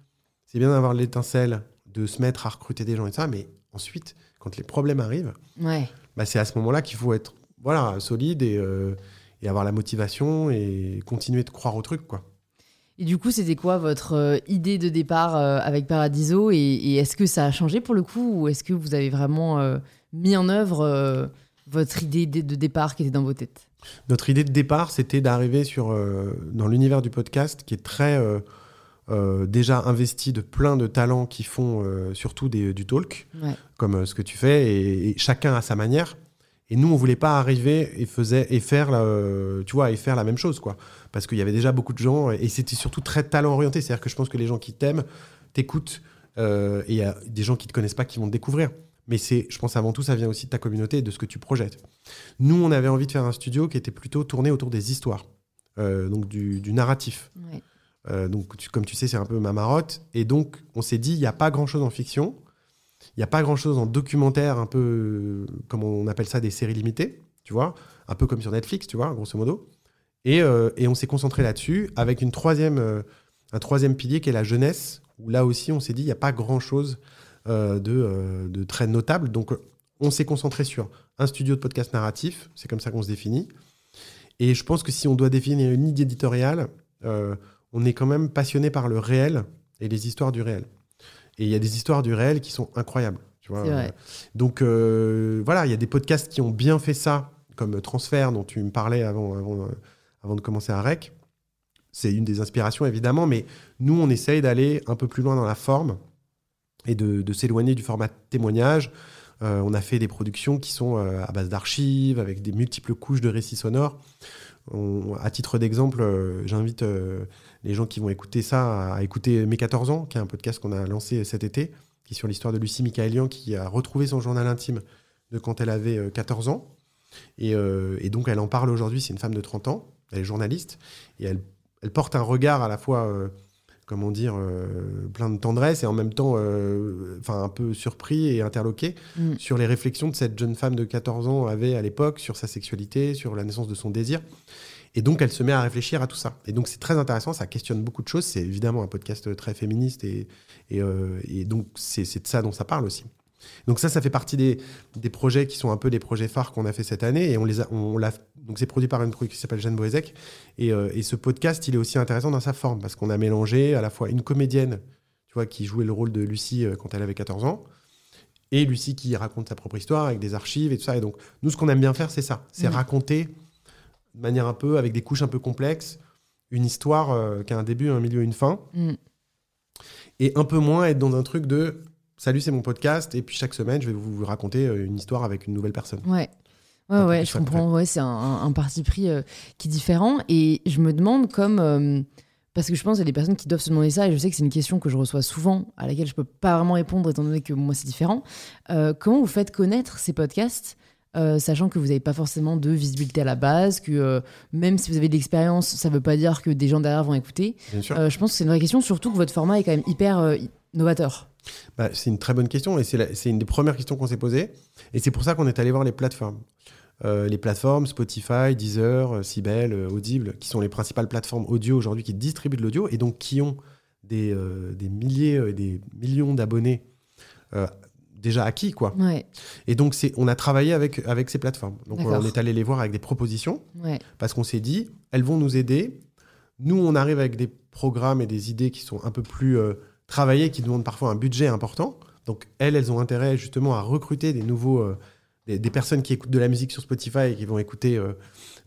c'est bien d'avoir l'étincelle, de se mettre à recruter des gens et ça, mais ensuite, quand les problèmes arrivent, ouais. bah, c'est à ce moment-là qu'il faut être, voilà, solide et, euh, et avoir la motivation et continuer de croire au truc, quoi. Et du coup, c'était quoi votre euh, idée de départ euh, avec Paradiso Et, est-ce que ça a changé pour le coup Ou est-ce que vous avez vraiment euh, mis en œuvre votre idée de départ qui était dans vos têtes? Notre idée de départ, c'était d'arriver sur dans l'univers du podcast qui est très déjà investi de plein de talents qui font surtout des, du talk, comme ce que tu fais, et, chacun à sa manière. Et nous, on voulait pas arriver et, faisait, et, faire, la, tu vois, et faire la même chose, quoi. Parce qu'il y avait déjà beaucoup de gens, et c'était surtout très talent orienté. C'est-à-dire que je pense que les gens qui t'aiment, t'écoutent, euh, et il y a des gens qui te connaissent pas qui vont te découvrir. Mais c'est, je pense avant tout, ça vient aussi de ta communauté et de ce que tu projettes. Nous, on avait envie de faire un studio qui était plutôt tourné autour des histoires, euh, donc du, narratif. Euh, donc, comme tu sais, c'est un peu ma marotte. Et donc, on s'est dit, il n'y a pas grand-chose en fiction. Il n'y a pas grand-chose en documentaire, un peu comme on appelle ça des séries limitées, tu vois, un peu comme sur Netflix, tu vois, grosso modo. Et, euh, et on s'est concentré là-dessus avec une troisième, euh, un troisième pilier qui est la jeunesse, où là aussi on s'est dit il n'y a pas grand-chose euh, de, de, très notable. Donc on s'est concentré sur un studio de podcast narratif, c'est comme ça qu'on se définit. Et je pense que si on doit définir une idée éditoriale, on est quand même passionné par le réel et les histoires du réel. Et il y a des histoires du réel qui sont incroyables. Tu vois Donc euh, voilà, il y a des podcasts qui ont bien fait ça, comme Transfert, dont tu me parlais avant, avant, avant de commencer à Rec. C'est une des inspirations, évidemment, mais nous, on essaye d'aller un peu plus loin dans la forme et de, s'éloigner du format témoignage. Euh, on a fait des productions qui sont euh, à base d'archives, avec des multiples couches de récits sonores. à titre d'exemple, j'invite les gens qui vont écouter ça à, écouter Mes 14 ans, qui est un podcast qu'on a lancé cet été, qui est sur l'histoire de Lucie Michaelian, qui a retrouvé son journal intime de quand elle avait 14 euh, ans. Euh, et, donc, elle en parle aujourd'hui. C'est une femme de 30 ans. Elle est journaliste. Et elle, porte un regard à la fois, euh, comment dire, plein de tendresse et en même temps, enfin, un peu surpris et interloqué mm. sur les réflexions que cette jeune femme de 14 ans avait à l'époque sur sa sexualité, sur la naissance de son désir. Et donc, elle se met à réfléchir à tout ça. Et donc, c'est très intéressant, ça questionne beaucoup de choses. C'est évidemment un podcast très féministe et, et, euh, donc, c'est de ça dont ça parle aussi. Donc ça, ça fait partie des, des projets qui sont un peu des projets phares qu'on a fait cette année. Et on les a, on l'a, donc c'est produit par une produit qui s'appelle Jeanne Boézek. Et, euh, et, ce podcast, il est aussi intéressant dans sa forme parce qu'on a mélangé à la fois une comédienne, tu vois, qui jouait le rôle de Lucie euh, quand elle avait 14 ans, et Lucie qui raconte sa propre histoire avec des archives et tout ça. Et donc, nous, ce qu'on aime bien faire, c'est ça. C'est mmh. raconter de manière un peu, avec des couches un peu complexes, une histoire euh, qui a un début, un milieu, une fin. Mm. Et un peu moins être dans un truc de salut, c'est mon podcast, et puis chaque semaine, je vais vous raconter euh, une histoire avec une nouvelle personne. Ouais. Ouais, ouais, je comprends. Ouais, c'est un, parti pris euh, qui est différent. Et je me demande comme. parce que je pense qu'il y a des personnes qui doivent se demander ça, et je sais que c'est une question que je reçois souvent, à laquelle je peux pas vraiment répondre, étant donné que moi, c'est différent. comment vous faites connaître ces podcasts euh, sachant que vous n'avez pas forcément de visibilité à la base, que euh, même si vous avez de l'expérience, ça ne veut pas dire que des gens derrière vont écouter. Bien sûr. Euh, je pense que c'est une vraie question, surtout que votre format est quand même hyper euh, novateur. Bah, c'est une très bonne question et c'est une des premières questions qu'on s'est posées. Et c'est pour ça qu'on est allé voir les plateformes. Euh, les plateformes Spotify, Deezer, euh, Sibel, euh, Audible, qui sont les principales plateformes audio aujourd'hui qui distribuent de l'audio et donc qui ont des, euh, des milliers et des millions d'abonnés euh, déjà acquis. Quoi. Ouais, Et donc on a travaillé avec, avec ces plateformes. Donc on est allé les voir avec des propositions ouais, parce qu'on s'est dit, elles vont nous aider. Nous, on arrive avec des programmes et des idées qui sont un peu plus travaillées, qui demandent parfois un budget important. Donc, elles, elles ont intérêt justement à recruter des nouveaux, euh, des, des personnes qui écoutent de la musique sur Spotify et qui vont écouter euh,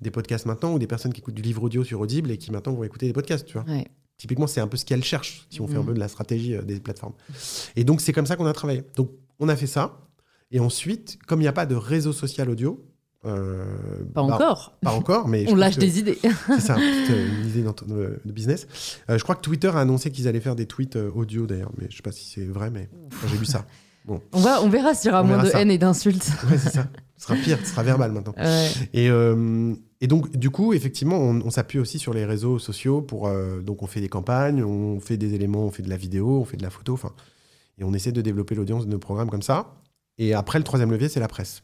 des podcasts maintenant, ou des personnes qui écoutent du livre audio sur Audible et qui maintenant vont écouter des podcasts, tu vois. ouais. Typiquement, c'est un peu ce qu'elles cherchent, si on fait un Mhm. peu de la stratégie euh, des plateformes. Et donc, c'est comme ça qu'on a travaillé. Donc, on a fait ça. Et ensuite, comme il n'y a pas de réseau social audio, euh, Pas bah, encore. Pas encore, mais On lâche que- des idées. c'est ça, euh, une idée d'ent- de, business. Euh, je crois que Twitter a annoncé qu'ils allaient faire des tweets euh, audio d'ailleurs, mais je sais pas si c'est vrai, mais enfin, j'ai vu ça. On, va, on verra s'il y aura On moins de ça. haine et d'insultes. Ouais, c'est ça. Ce sera pire, ce sera verbal maintenant. Ouais. Et, euh, et donc, du coup, effectivement, on, on s'appuie aussi sur les réseaux sociaux pour. euh, donc, on fait des campagnes, on fait des éléments, on fait de la vidéo, on fait de la photo, enfin. Et on essaie de développer l'audience de nos programmes comme ça. Et après, le troisième levier, c'est la presse.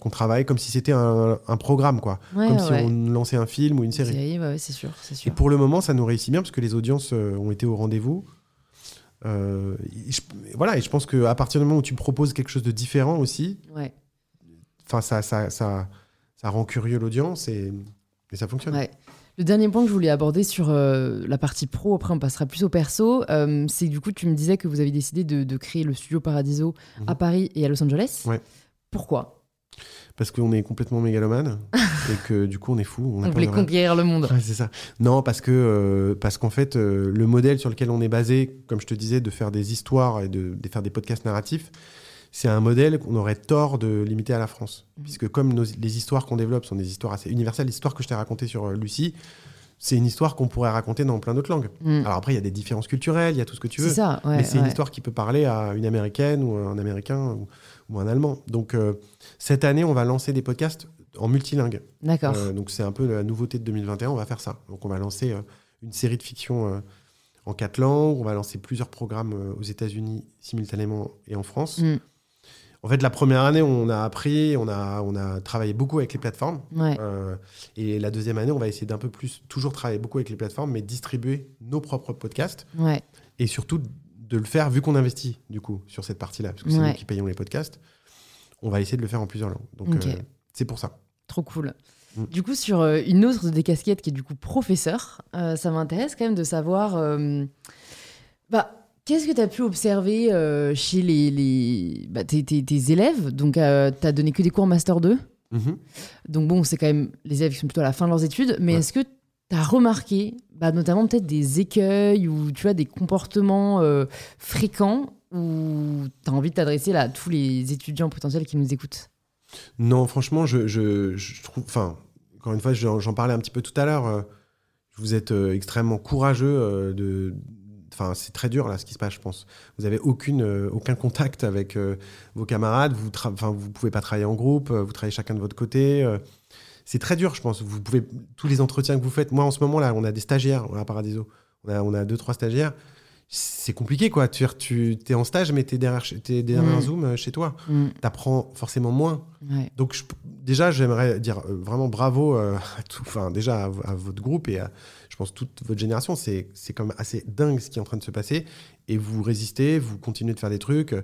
Qu'on travaille comme si c'était un, un programme, quoi. Ouais, comme ouais, si on lançait un film ou une série. Série, ouais, c'est sûr, Et pour le moment, ça nous réussit bien parce que les audiences euh, ont été au rendez-vous. Euh, et je- voilà, et je pense qu'à partir du moment où tu proposes quelque chose de différent aussi, enfin ça, ça, ça, ça rend curieux l'audience et, et ça fonctionne. Le dernier point que je voulais aborder sur euh, la partie pro, après on passera plus au perso, euh, c'est que du coup tu me disais que vous avez décidé de, de créer le studio Paradiso Mhm. à Paris et à Los Angeles. Ouais. Pourquoi? Parce qu'on est complètement mégalomane et que du coup on est fou. On, On voulait conquérir le monde. Ouais, c'est ça. Non, parce que euh, parce qu'en fait, euh, le modèle sur lequel on est basé, comme je te disais, de faire des histoires et de, de faire des podcasts narratifs, c'est un modèle qu'on aurait tort de limiter à la France. Mhm. Puisque comme nos- les histoires qu'on développe sont des histoires assez universelles, l'histoire que je t'ai racontée sur euh, Lucie, c'est une histoire qu'on pourrait raconter dans plein d'autres langues. Mm. Alors après, il y a des différences culturelles, il y a tout ce que tu C'est veux. ça, ouais. mais c'est une histoire qui peut parler à une américaine ou un américain ou, ou un allemand. Donc euh, cette année, on va lancer des podcasts en multilingue. D'accord. Euh, donc c'est un peu la nouveauté de 2021, on va faire ça. Donc on va lancer euh, une série de fiction euh, en quatre langues, on va lancer plusieurs programmes aux États-Unis simultanément et en France. Mm. En fait, la première année, on a appris, on a, on a travaillé beaucoup avec les plateformes. Ouais. Et la deuxième année, on va essayer d'un peu plus, toujours travailler beaucoup avec les plateformes, mais distribuer nos propres podcasts Ouais. et surtout de le faire vu qu'on investit du coup sur cette partie-là, parce que c'est Ouais. nous qui payons les podcasts. On va essayer de le faire en plusieurs langues. Donc euh, c'est pour ça. Trop cool. Mm. Du coup, sur euh, une autre des casquettes qui est du coup professeur, euh, ça m'intéresse quand même de savoir euh, bah, qu'est-ce que tu as pu observer euh, chez les, les bah, tes, tes- tes élèves? Donc, tu as donné que des cours Master 2. Mhm. Donc, bon, c'est quand même les élèves qui sont plutôt à la fin de leurs études. Mais Ouais. est-ce que tu as remarqué, bah, notamment peut-être des écueils ou tu vois, des comportements euh, fréquents où tu as envie de t'adresser à tous les étudiants potentiels qui nous écoutent Non, franchement, je, trouve. Enfin, encore une fois, j'en parlais un petit peu tout à l'heure. euh, vous êtes euh, extrêmement courageux. euh, de, enfin, c'est très dur là, ce qui se passe, je pense. Vous avez aucune, euh, aucun contact avec vos camarades. Vous, enfin, vous pouvez pas travailler en groupe. vous travaillez chacun de votre côté. c'est très dur, je pense. Vous pouvez tous les entretiens que vous faites. Moi, en ce moment là, on a des stagiaires à Paradiso. On a, on a deux, trois stagiaires. C'est compliqué, quoi. Tu, tu es en stage, mais tu es derrière, derrière Mm. un Zoom euh, chez toi. Mm. T'apprends forcément moins. Ouais. Donc je- déjà, j'aimerais dire euh, vraiment bravo euh, à tout, enfin déjà à, votre groupe et à, je pense toute votre génération. C'est c'est quand même assez dingue ce qui est en train de se passer et vous résistez, vous continuez de faire des trucs.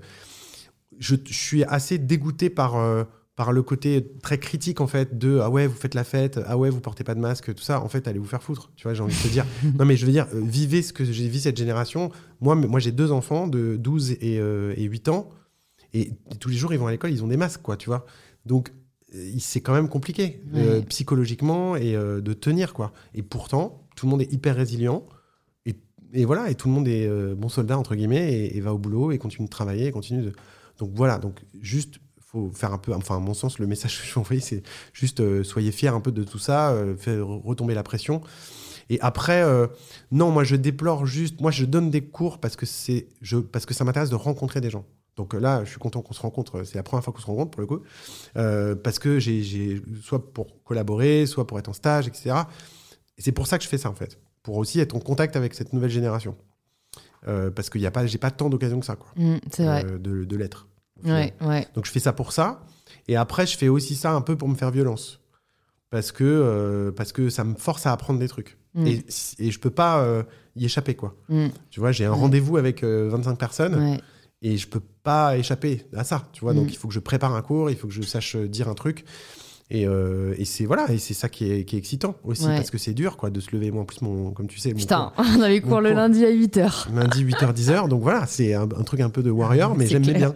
Je, je suis assez dégoûté par euh, par le côté très critique en fait de ah ouais vous faites la fête, ah ouais vous portez pas de masque, tout ça. En fait, allez vous faire foutre. Tu vois, j'ai envie de te dire. non mais je veux dire, euh, vivez ce que j'ai vu cette génération. Moi, moi j'ai deux enfants de 12 et, euh, et 8 ans. Et tous les jours, ils vont à l'école, ils ont des masques, quoi, tu vois. Donc, euh, c'est quand même compliqué, euh, psychologiquement, et de tenir, quoi. Et pourtant, tout le monde est hyper résilient. Et, et voilà, et tout le monde est bon soldat, entre guillemets, et, et va au boulot, et continue de travailler, et continue de... Donc voilà, donc juste, faut faire un peu... Enfin, à mon sens, le message que je veux envoyer, c'est juste, euh, soyez fiers un peu de tout ça, euh, faire retomber la pression. Et après, euh, non, moi, je déplore juste... Moi, je donne des cours parce que, c'est, je, parce que ça m'intéresse de rencontrer des gens. Donc euh, là, je suis content qu'on se rencontre. C'est la première fois qu'on se rencontre pour le coup, parce que j'ai, j'ai- soit pour collaborer, soit pour être en stage, etc. Et c'est pour ça que je fais ça en fait, pour aussi être en contact avec cette nouvelle génération, parce qu'il y a pas, j'ai pas tant d'occasions que ça, quoi, Mm, c'est vrai. de, de l'être. Ouais, ouais. Donc je fais ça pour ça. Et après, je fais aussi ça un peu pour me faire violence. Parce que, euh, parce que ça me force à apprendre des trucs. Mm. Et, et je peux pas euh, y échapper, quoi. Mm, Tu vois, j'ai un Ouais. rendez-vous avec euh, 25 personnes ouais. et je peux pas échapper à ça. Tu vois, Mm. donc il faut que je prépare un cours, il faut que je sache euh, dire un truc. Et, euh, et c'est voilà, et c'est ça qui est, qui est excitant aussi, Ouais. parce que c'est dur, quoi, de se lever. Moi, en plus, mon, comme tu sais, mon Putain, on avait cours le lundi à 8h. cours, lundi 8h, 10h. Donc voilà, c'est un, un truc un peu de warrior, mais j'aimais bien.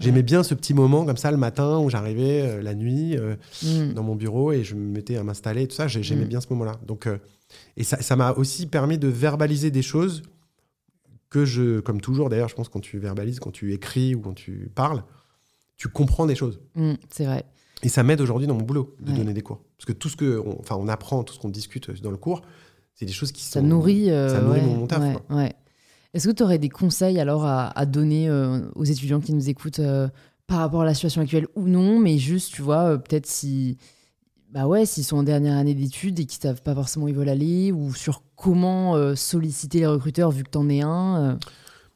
J'aimais bien ce petit moment comme ça le matin où j'arrivais euh, la nuit. euh, Mm. dans mon bureau et je me mettais à m'installer, tout ça. J'ai- J'aimais Mm. bien ce moment-là. Donc, et ça ça m'a aussi permis de verbaliser des choses que je, comme toujours d'ailleurs, je pense quand tu verbalises, quand tu écris ou quand tu parles, tu comprends des choses. Mm, c'est vrai. Et ça m'aide aujourd'hui dans mon boulot de Ouais. donner des cours. Parce que tout ce que, on, enfin, on apprend, tout ce qu'on discute dans le cours, c'est des choses qui Ça sont. nourrit, euh, ça nourrit ouais, mon- mon taf, ouais. Est-ce que tu aurais des conseils alors à, à donner euh, aux étudiants qui nous écoutent euh, par rapport à la situation actuelle ou non, mais juste, tu vois, euh, peut-être si. Bah ouais, s'ils sont en dernière année d'études et qu'ils savent pas forcément où ils veulent aller, ou sur comment euh, solliciter les recruteurs vu que t'en es un. euh.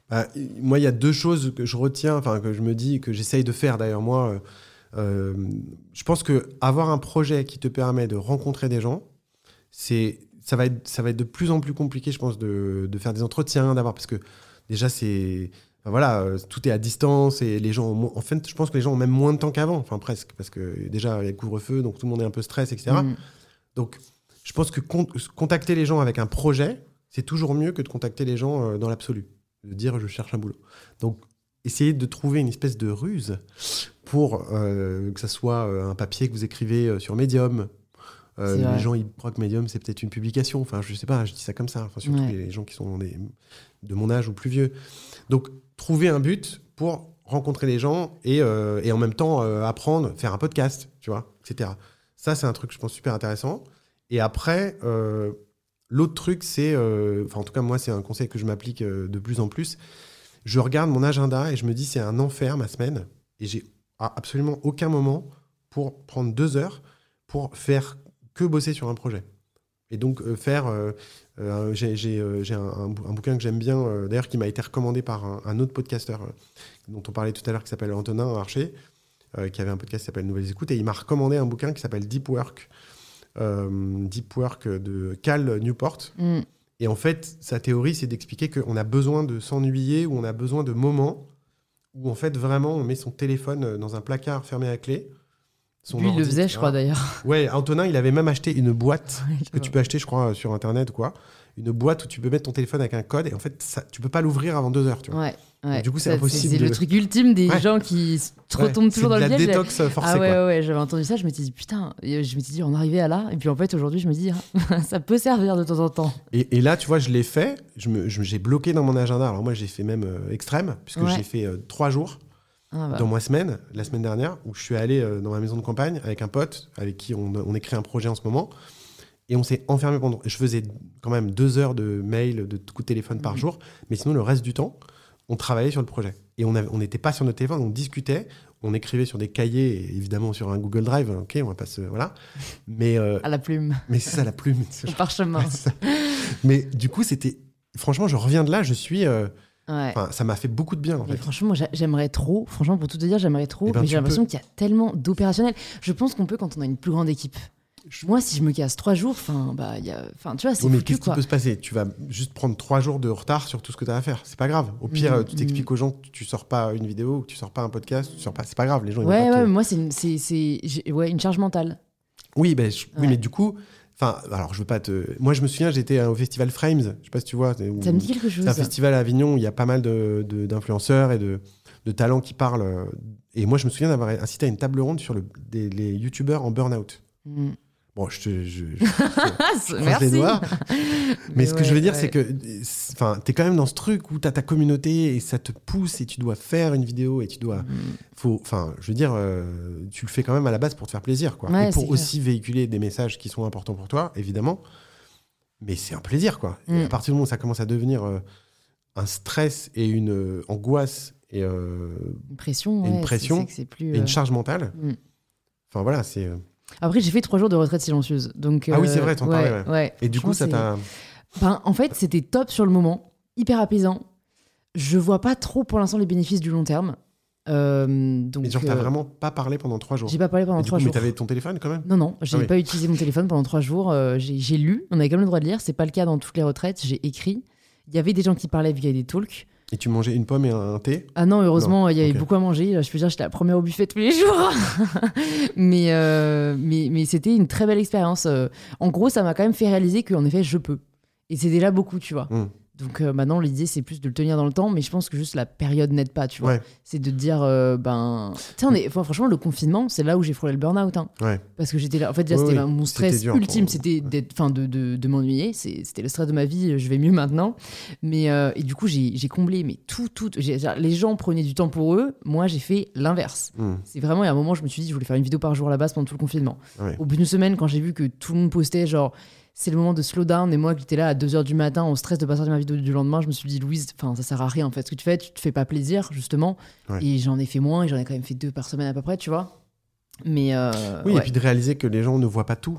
Bah, moi, il y a deux choses que je retiens, enfin que je me dis, que j'essaye de faire d'ailleurs. Moi, euh, je pense que avoir un projet qui te permet de rencontrer des gens, c'est ça va être ça va être de plus en plus compliqué, je pense, de, de faire des entretiens, d'avoir parce que déjà c'est enfin, voilà, euh, tout est à distance et les gens, ont en fait, je pense que les gens ont même moins de temps qu'avant, enfin presque, parce que déjà il y a le couvre-feu, donc tout le monde est un peu stress, etc. Mm. Donc, je pense que con- contacter les gens avec un projet, c'est toujours mieux que de contacter les gens euh, dans l'absolu. De dire je cherche un boulot. Donc, essayez de trouver une espèce de ruse pour euh, que ça soit euh, un papier que vous écrivez euh, sur Medium. Euh, vrai. les gens, ils croient que Medium, c'est peut-être une publication. Enfin, je sais pas, je dis ça comme ça. Enfin, surtout Ouais. les gens qui sont des- de mon âge ou plus vieux. Donc, trouver un but pour rencontrer les gens et, euh, et en même temps apprendre, faire un podcast, tu vois, etc. Ça, c'est un truc, je pense, super intéressant. Et après, l'autre truc, c'est, enfin, en tout cas, moi, c'est un conseil que je m'applique de plus en plus. Je regarde mon agenda et je me dis, c'est un enfer ma semaine. Et j'ai absolument aucun moment pour prendre deux heures pour faire que bosser sur un projet. Et donc, euh, faire. euh, euh, j'ai un, un bou- un bouquin que j'aime bien, d'ailleurs, qui m'a été recommandé par un, autre podcasteur dont on parlait tout à l'heure, qui s'appelle Antonin Archer, qui avait un podcast qui s'appelle Nouvelles Écoutes. Et il m'a recommandé un bouquin qui s'appelle Deep Work. Deep Work de Cal Newport. Mm. Et en fait, sa théorie, c'est d'expliquer qu'on a besoin de s'ennuyer ou on a besoin de moments où, en fait, vraiment, on met son téléphone euh, dans un placard fermé à clé. Son Lui, il le faisait, je crois d'ailleurs. Ouais, Antonin, il avait même acheté une boîte que tu peux acheter, je crois, sur Internet ou quoi. Une boîte où tu peux mettre ton téléphone avec un code et en fait, ça, tu peux pas l'ouvrir avant deux heures. Tu vois. Ouais, ouais. du coup, c'est impossible C'est de- le truc ultime des Ouais. gens qui se retombent toujours dans le piège. détox euh, forcée. Ah ouais, quoi. ouais, j'avais entendu ça, je m'étais dit putain, et je m'étais dit on arrivait à là, et puis en fait aujourd'hui je me dis ah, ça peut servir de temps en temps. Et, et là, tu vois, je l'ai fait. Je me- je- J'ai bloqué dans mon agenda. Alors moi, j'ai fait même euh, extrême, puisque j'ai fait euh, trois jours Ah bah, dans ma semaine, la semaine dernière, où je suis allé euh, dans ma maison de campagne avec un pote avec qui on, on écrit un projet en ce moment. Et on s'est enfermé pendant. Je faisais quand même deux heures de mail, de coups de téléphone par Mhm. jour. Mais sinon, le reste du temps, on travaillait sur le projet. Et on avait- on n'était pas sur notre téléphone, on discutait, on écrivait sur des cahiers, et évidemment sur un Google Drive. Ok, on va pas se. Voilà. Mais, euh, à la plume, mais c'est ça la plume. au parchemin. Ouais. Mais du coup, c'était. Franchement, je reviens de là, je suis. euh, Ouais. Enfin, ça m'a fait beaucoup de bien, en Mais fait. franchement, j'aimerais trop. Franchement, pour tout te dire, j'aimerais trop. Eh ben, mais j'ai l'impression qu'il y a tellement d'opérationnel. Je pense qu'on peut quand on a une plus grande équipe. Moi, si je me casse trois jours, enfin, bah, y a, enfin, tu vois, c'est Oui, mais qu'est-ce qui peut se passer? Tu vas juste prendre trois jours de retard sur tout ce que tu as à faire. C'est pas grave. Au pire, Mhm, euh, tu t'expliques aux gens que tu sors pas une vidéo, que tu sors pas un podcast, tu sors pas. C'est pas grave. Les gens ils Ouais, ouais, te- mais moi, c'est, une- c'est, ouais, une charge mentale. Oui, ben, je- oui, Ouais. mais du coup, enfin, alors je veux pas te. Moi, je me souviens, j'étais au festival Frames. Je sais pas si tu vois. où- Ça me dit quelque chose. C'est un festival à Avignon où il y a pas mal de- de- d'influenceurs et de, de talents qui parlent. Et moi, je me souviens d'avoir incité à une table ronde sur le, des, les youtubeurs en burn-out. Mm. Bon, je te. je- je- Merci. les doigts. Mais, ce que je veux dire, ouais. c'est que enfin, tu es quand même dans ce truc où tu as ta communauté et ça te pousse et tu dois faire une vidéo et tu dois. Mm. Enfin, je veux dire, euh, tu le fais quand même à la base pour te faire plaisir. Quoi. Ouais, et pour aussi véhiculer des messages qui sont importants pour toi, évidemment. Mais c'est un plaisir. Quoi. Et Mm. à partir du moment où ça commence à devenir euh, un stress et une euh, angoisse et, Une pression, Et une pression, plus. et une charge mentale. Mm. Enfin voilà, c'est. Après, j'ai fait trois jours de retraite silencieuse. Donc, Ah oui, euh, c'est vrai, t'en ouais, parlais, ouais. Et du coup, ça t'a. Ben, en fait, c'était top sur le moment, hyper apaisant. Je vois pas trop pour l'instant les bénéfices du long terme. Euh, donc, Mais genre, t'as euh, vraiment pas parlé pendant trois jours. j'ai pas parlé pendant trois coup, mais jours. t'avais ton téléphone quand même Non, non, j'ai Ah oui. pas utilisé mon téléphone pendant trois jours. euh, j'ai lu, on avait quand même le droit de lire. C'est pas le cas dans toutes les retraites. J'ai écrit. Il y avait des gens qui parlaient avait des talks. Et tu mangeais une pomme et un, thé Ah non, heureusement, il y avait beaucoup à manger. Je peux dire, j'étais la première au buffet tous les jours. mais euh, mais, mais c'était une très belle expérience. Euh, En gros, ça m'a quand même fait réaliser qu'en effet, je peux. Et c'est déjà beaucoup, tu vois. Mm. Donc euh, maintenant, l'idée, c'est plus de le tenir dans le temps. Mais je pense que juste la période n'aide pas, tu vois. Ouais. C'est de dire, euh, ben. Tu sais, enfin, franchement, le confinement, c'est là où j'ai frôlé le burn-out. Hein. Ouais. Parce que j'étais là. En fait, déjà, Oui, c'était oui. mon stress dur ultime, c'était d'être, de, de, de m'ennuyer. C'était le stress de ma vie. Je vais mieux maintenant. Mais euh, et du coup, j'ai j'ai comblé. Mais tout, tout. Les gens prenaient du temps pour eux. Moi, j'ai fait l'inverse. Mm. C'est vraiment, il y a un moment, je me suis dit, je voulais faire une vidéo par jour à la base pendant tout le confinement. Ouais. Au bout d'une semaine, quand j'ai vu que tout le monde postait, genre, c'est le moment de slow down, et moi qui étais là à 2h du matin en stress de pas sortir ma vidéo du lendemain, je me suis dit, Louise, enfin, ça sert à rien en fait. Ce que tu fais, tu te fais pas plaisir, justement. Ouais. Et j'en ai fait moins, et j'en ai quand même fait deux par semaine à peu près, tu vois. Mais. euh, Oui, ouais. et puis de réaliser que les gens ne voient pas tout.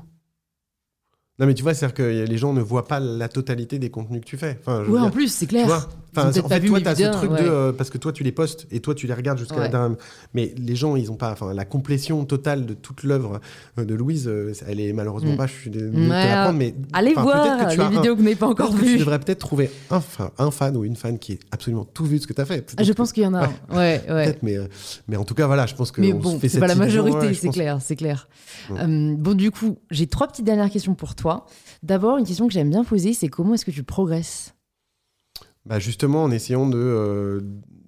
Non, mais tu vois, c'est-à-dire que les gens ne voient pas la totalité des contenus que tu fais. Enfin, je en plus, c'est tu clair. vois Ils ont Enfin, en fait, vu toi, mes t'as ce truc ouais. de. euh, parce que toi, tu les postes et toi, tu les regardes jusqu'à la dernière. Mais les gens, ils ont pas. Enfin, la complétion totale de toute l'œuvre euh, de Louise, euh, elle est malheureusement Mm. pas. Je suis de Ouais, te l'apprendre, mais. Allez voir que tu les as un- vidéos que vous n'avez pas encore que Tu vues. devrais peut-être trouver un, fan- un fan ou une fan qui ait absolument tout vu de ce que tu as fait. Ah, je pense qu'il y en a. Ouais, ouais. Mais, mais en tout cas, voilà, je pense que. Mais on bon, c'est pas la majorité, c'est clair, c'est clair. Bon, du coup, j'ai trois petites dernières questions pour toi. D'abord, une question que j'aime bien poser, c'est comment est-ce que tu progresses? Bah justement, en essayant de euh,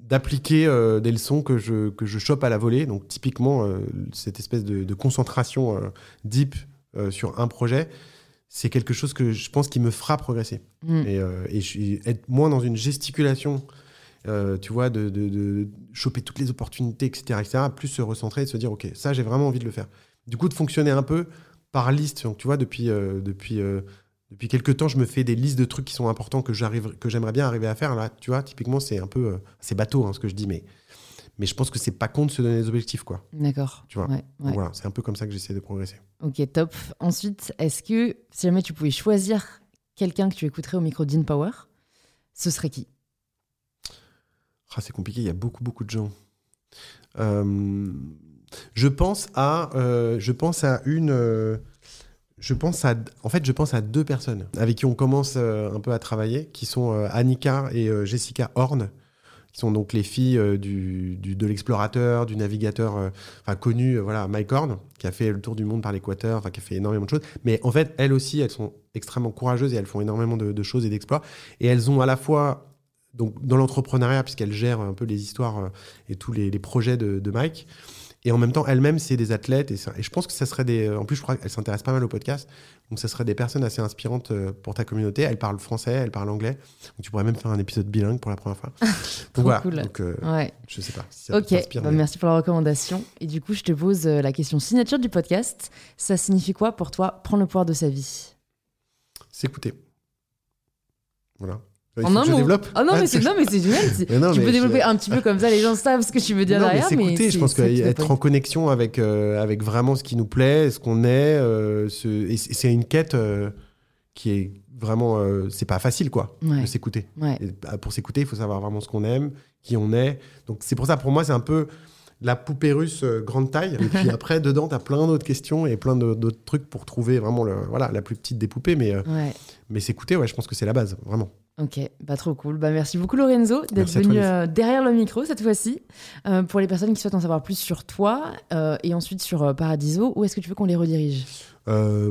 d'appliquer euh, des leçons que je, que je chope à la volée. Donc, typiquement, euh, cette espèce de, de concentration deep sur un projet, c'est quelque chose que je pense qui me fera progresser. Hmm. Et, et je- être moins dans une gesticulation, tu vois, de, de, de choper toutes les opportunités, etc., etc., plus se recentrer et se dire, OK, ça, j'ai vraiment envie de le faire. Du coup, de fonctionner un peu par liste. Donc, tu vois, depuis, depuis, depuis quelques temps, je me fais des listes de trucs qui sont importants que, j'arrive, que j'aimerais bien arriver à faire. Là, tu vois, typiquement, c'est un peu... euh, c'est bateau, hein, ce que je dis, mais, mais je pense que c'est pas con de se donner des objectifs, quoi. D'accord. Tu vois. Ouais, Donc ouais. Voilà, c'est un peu comme ça que j'essaie de progresser. Ok, top. Ensuite, est-ce que si jamais tu pouvais choisir quelqu'un que tu écouterais au micro d'In Power, ce serait qui? Ah, c'est compliqué, il y a beaucoup, beaucoup de gens. Euh, je pense à, euh, je pense à une, je pense à, en fait, je pense à deux personnes avec qui on commence euh, un peu à travailler, qui sont euh, Annika et euh, Jessica Horn, qui sont donc les filles de l'explorateur, du navigateur, connu, voilà, Mike Horn, qui a fait le tour du monde par l'équateur, qui a fait énormément de choses. Mais en fait, elles aussi, elles sont extrêmement courageuses et elles font énormément de, choses et d'exploits. Et elles ont à la fois dans l'entrepreneuriat, puisqu'elle gère un peu les histoires et tous les, projets de Mike. Et en même temps, elle-même, c'est des athlètes. Et, je pense que ça serait des. En plus, je crois qu'elle s'intéresse pas mal au podcast. Donc, ça serait des personnes assez inspirantes euh, pour ta communauté. Elle parle français, elle parle anglais. Donc, tu pourrais même faire un épisode bilingue pour la première fois. Donc, voilà. cool. Donc, euh, Ouais. je sais pas si ça Ok, bah, merci pour la recommandation. Et du coup, je te pose euh, la question signature du podcast. Ça signifie quoi pour toi prendre le pouvoir de sa vie? S'écouter. Voilà. Il En faut un que je mot. développe. Ah non, mais c'est non, mais c'est génial. c'est- Mais non, tu mais peux je- développer un petit peu comme ça, les gens savent ce que tu veux dire Non, mais derrière. s'écouter, je c'est pense qu'être en connexion avec, euh, avec vraiment ce qui nous plaît, ce qu'on est, euh, ce- et c'est c'est une quête euh, qui est vraiment. euh, c'est pas facile, quoi, Ouais. de s'écouter. Ouais. Et, bah, pour s'écouter, il faut savoir vraiment ce qu'on aime, qui on est. Donc c'est pour ça, pour moi, c'est un peu la poupée russe euh, grande taille. Et puis après, dedans, tu as plein d'autres questions et plein de- d'autres trucs pour trouver vraiment le, voilà, la plus petite des poupées. Mais, euh, Ouais. mais s'écouter, ouais, je pense que c'est la base, vraiment. Ok, bah trop cool. Bah merci beaucoup Lorenzo d'être venu euh, derrière le micro cette fois-ci. Euh, pour les personnes qui souhaitent en savoir plus sur toi euh, et ensuite sur Paradiso, où est-ce que tu veux qu'on les redirige?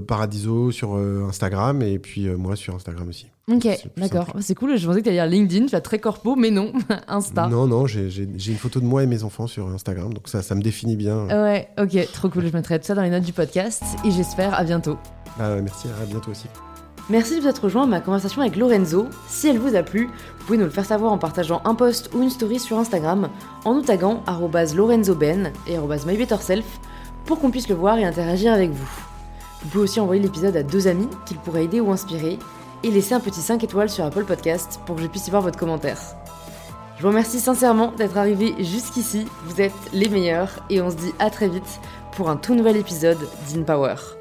Paradiso sur Instagram et puis moi sur Instagram aussi. Ok, d'accord. C'est cool. Je pensais que tu allais dire LinkedIn, tu as très corpo, mais non, Insta. Non, non, j'ai une photo de moi et mes enfants sur Instagram, donc ça, ça me définit bien. Ouais, ok, trop cool. Je mettrai tout ça dans les notes du podcast et j'espère à bientôt. Bah, merci, à bientôt aussi. Merci de vous être rejoint à ma conversation avec Lorenzo. Si elle vous a plu, vous pouvez nous le faire savoir en partageant un post ou une story sur Instagram en nous taguant lorenzoben et mybetterself pour qu'on puisse le voir et interagir avec vous. Vous pouvez aussi envoyer l'épisode à deux amis qu'il pourrait aider ou inspirer et laisser un petit 5 étoiles sur Apple Podcast pour que je puisse y voir votre commentaire. Je vous remercie sincèrement d'être arrivé jusqu'ici, vous êtes les meilleurs et on se dit à très vite pour un tout nouvel épisode d'InPower.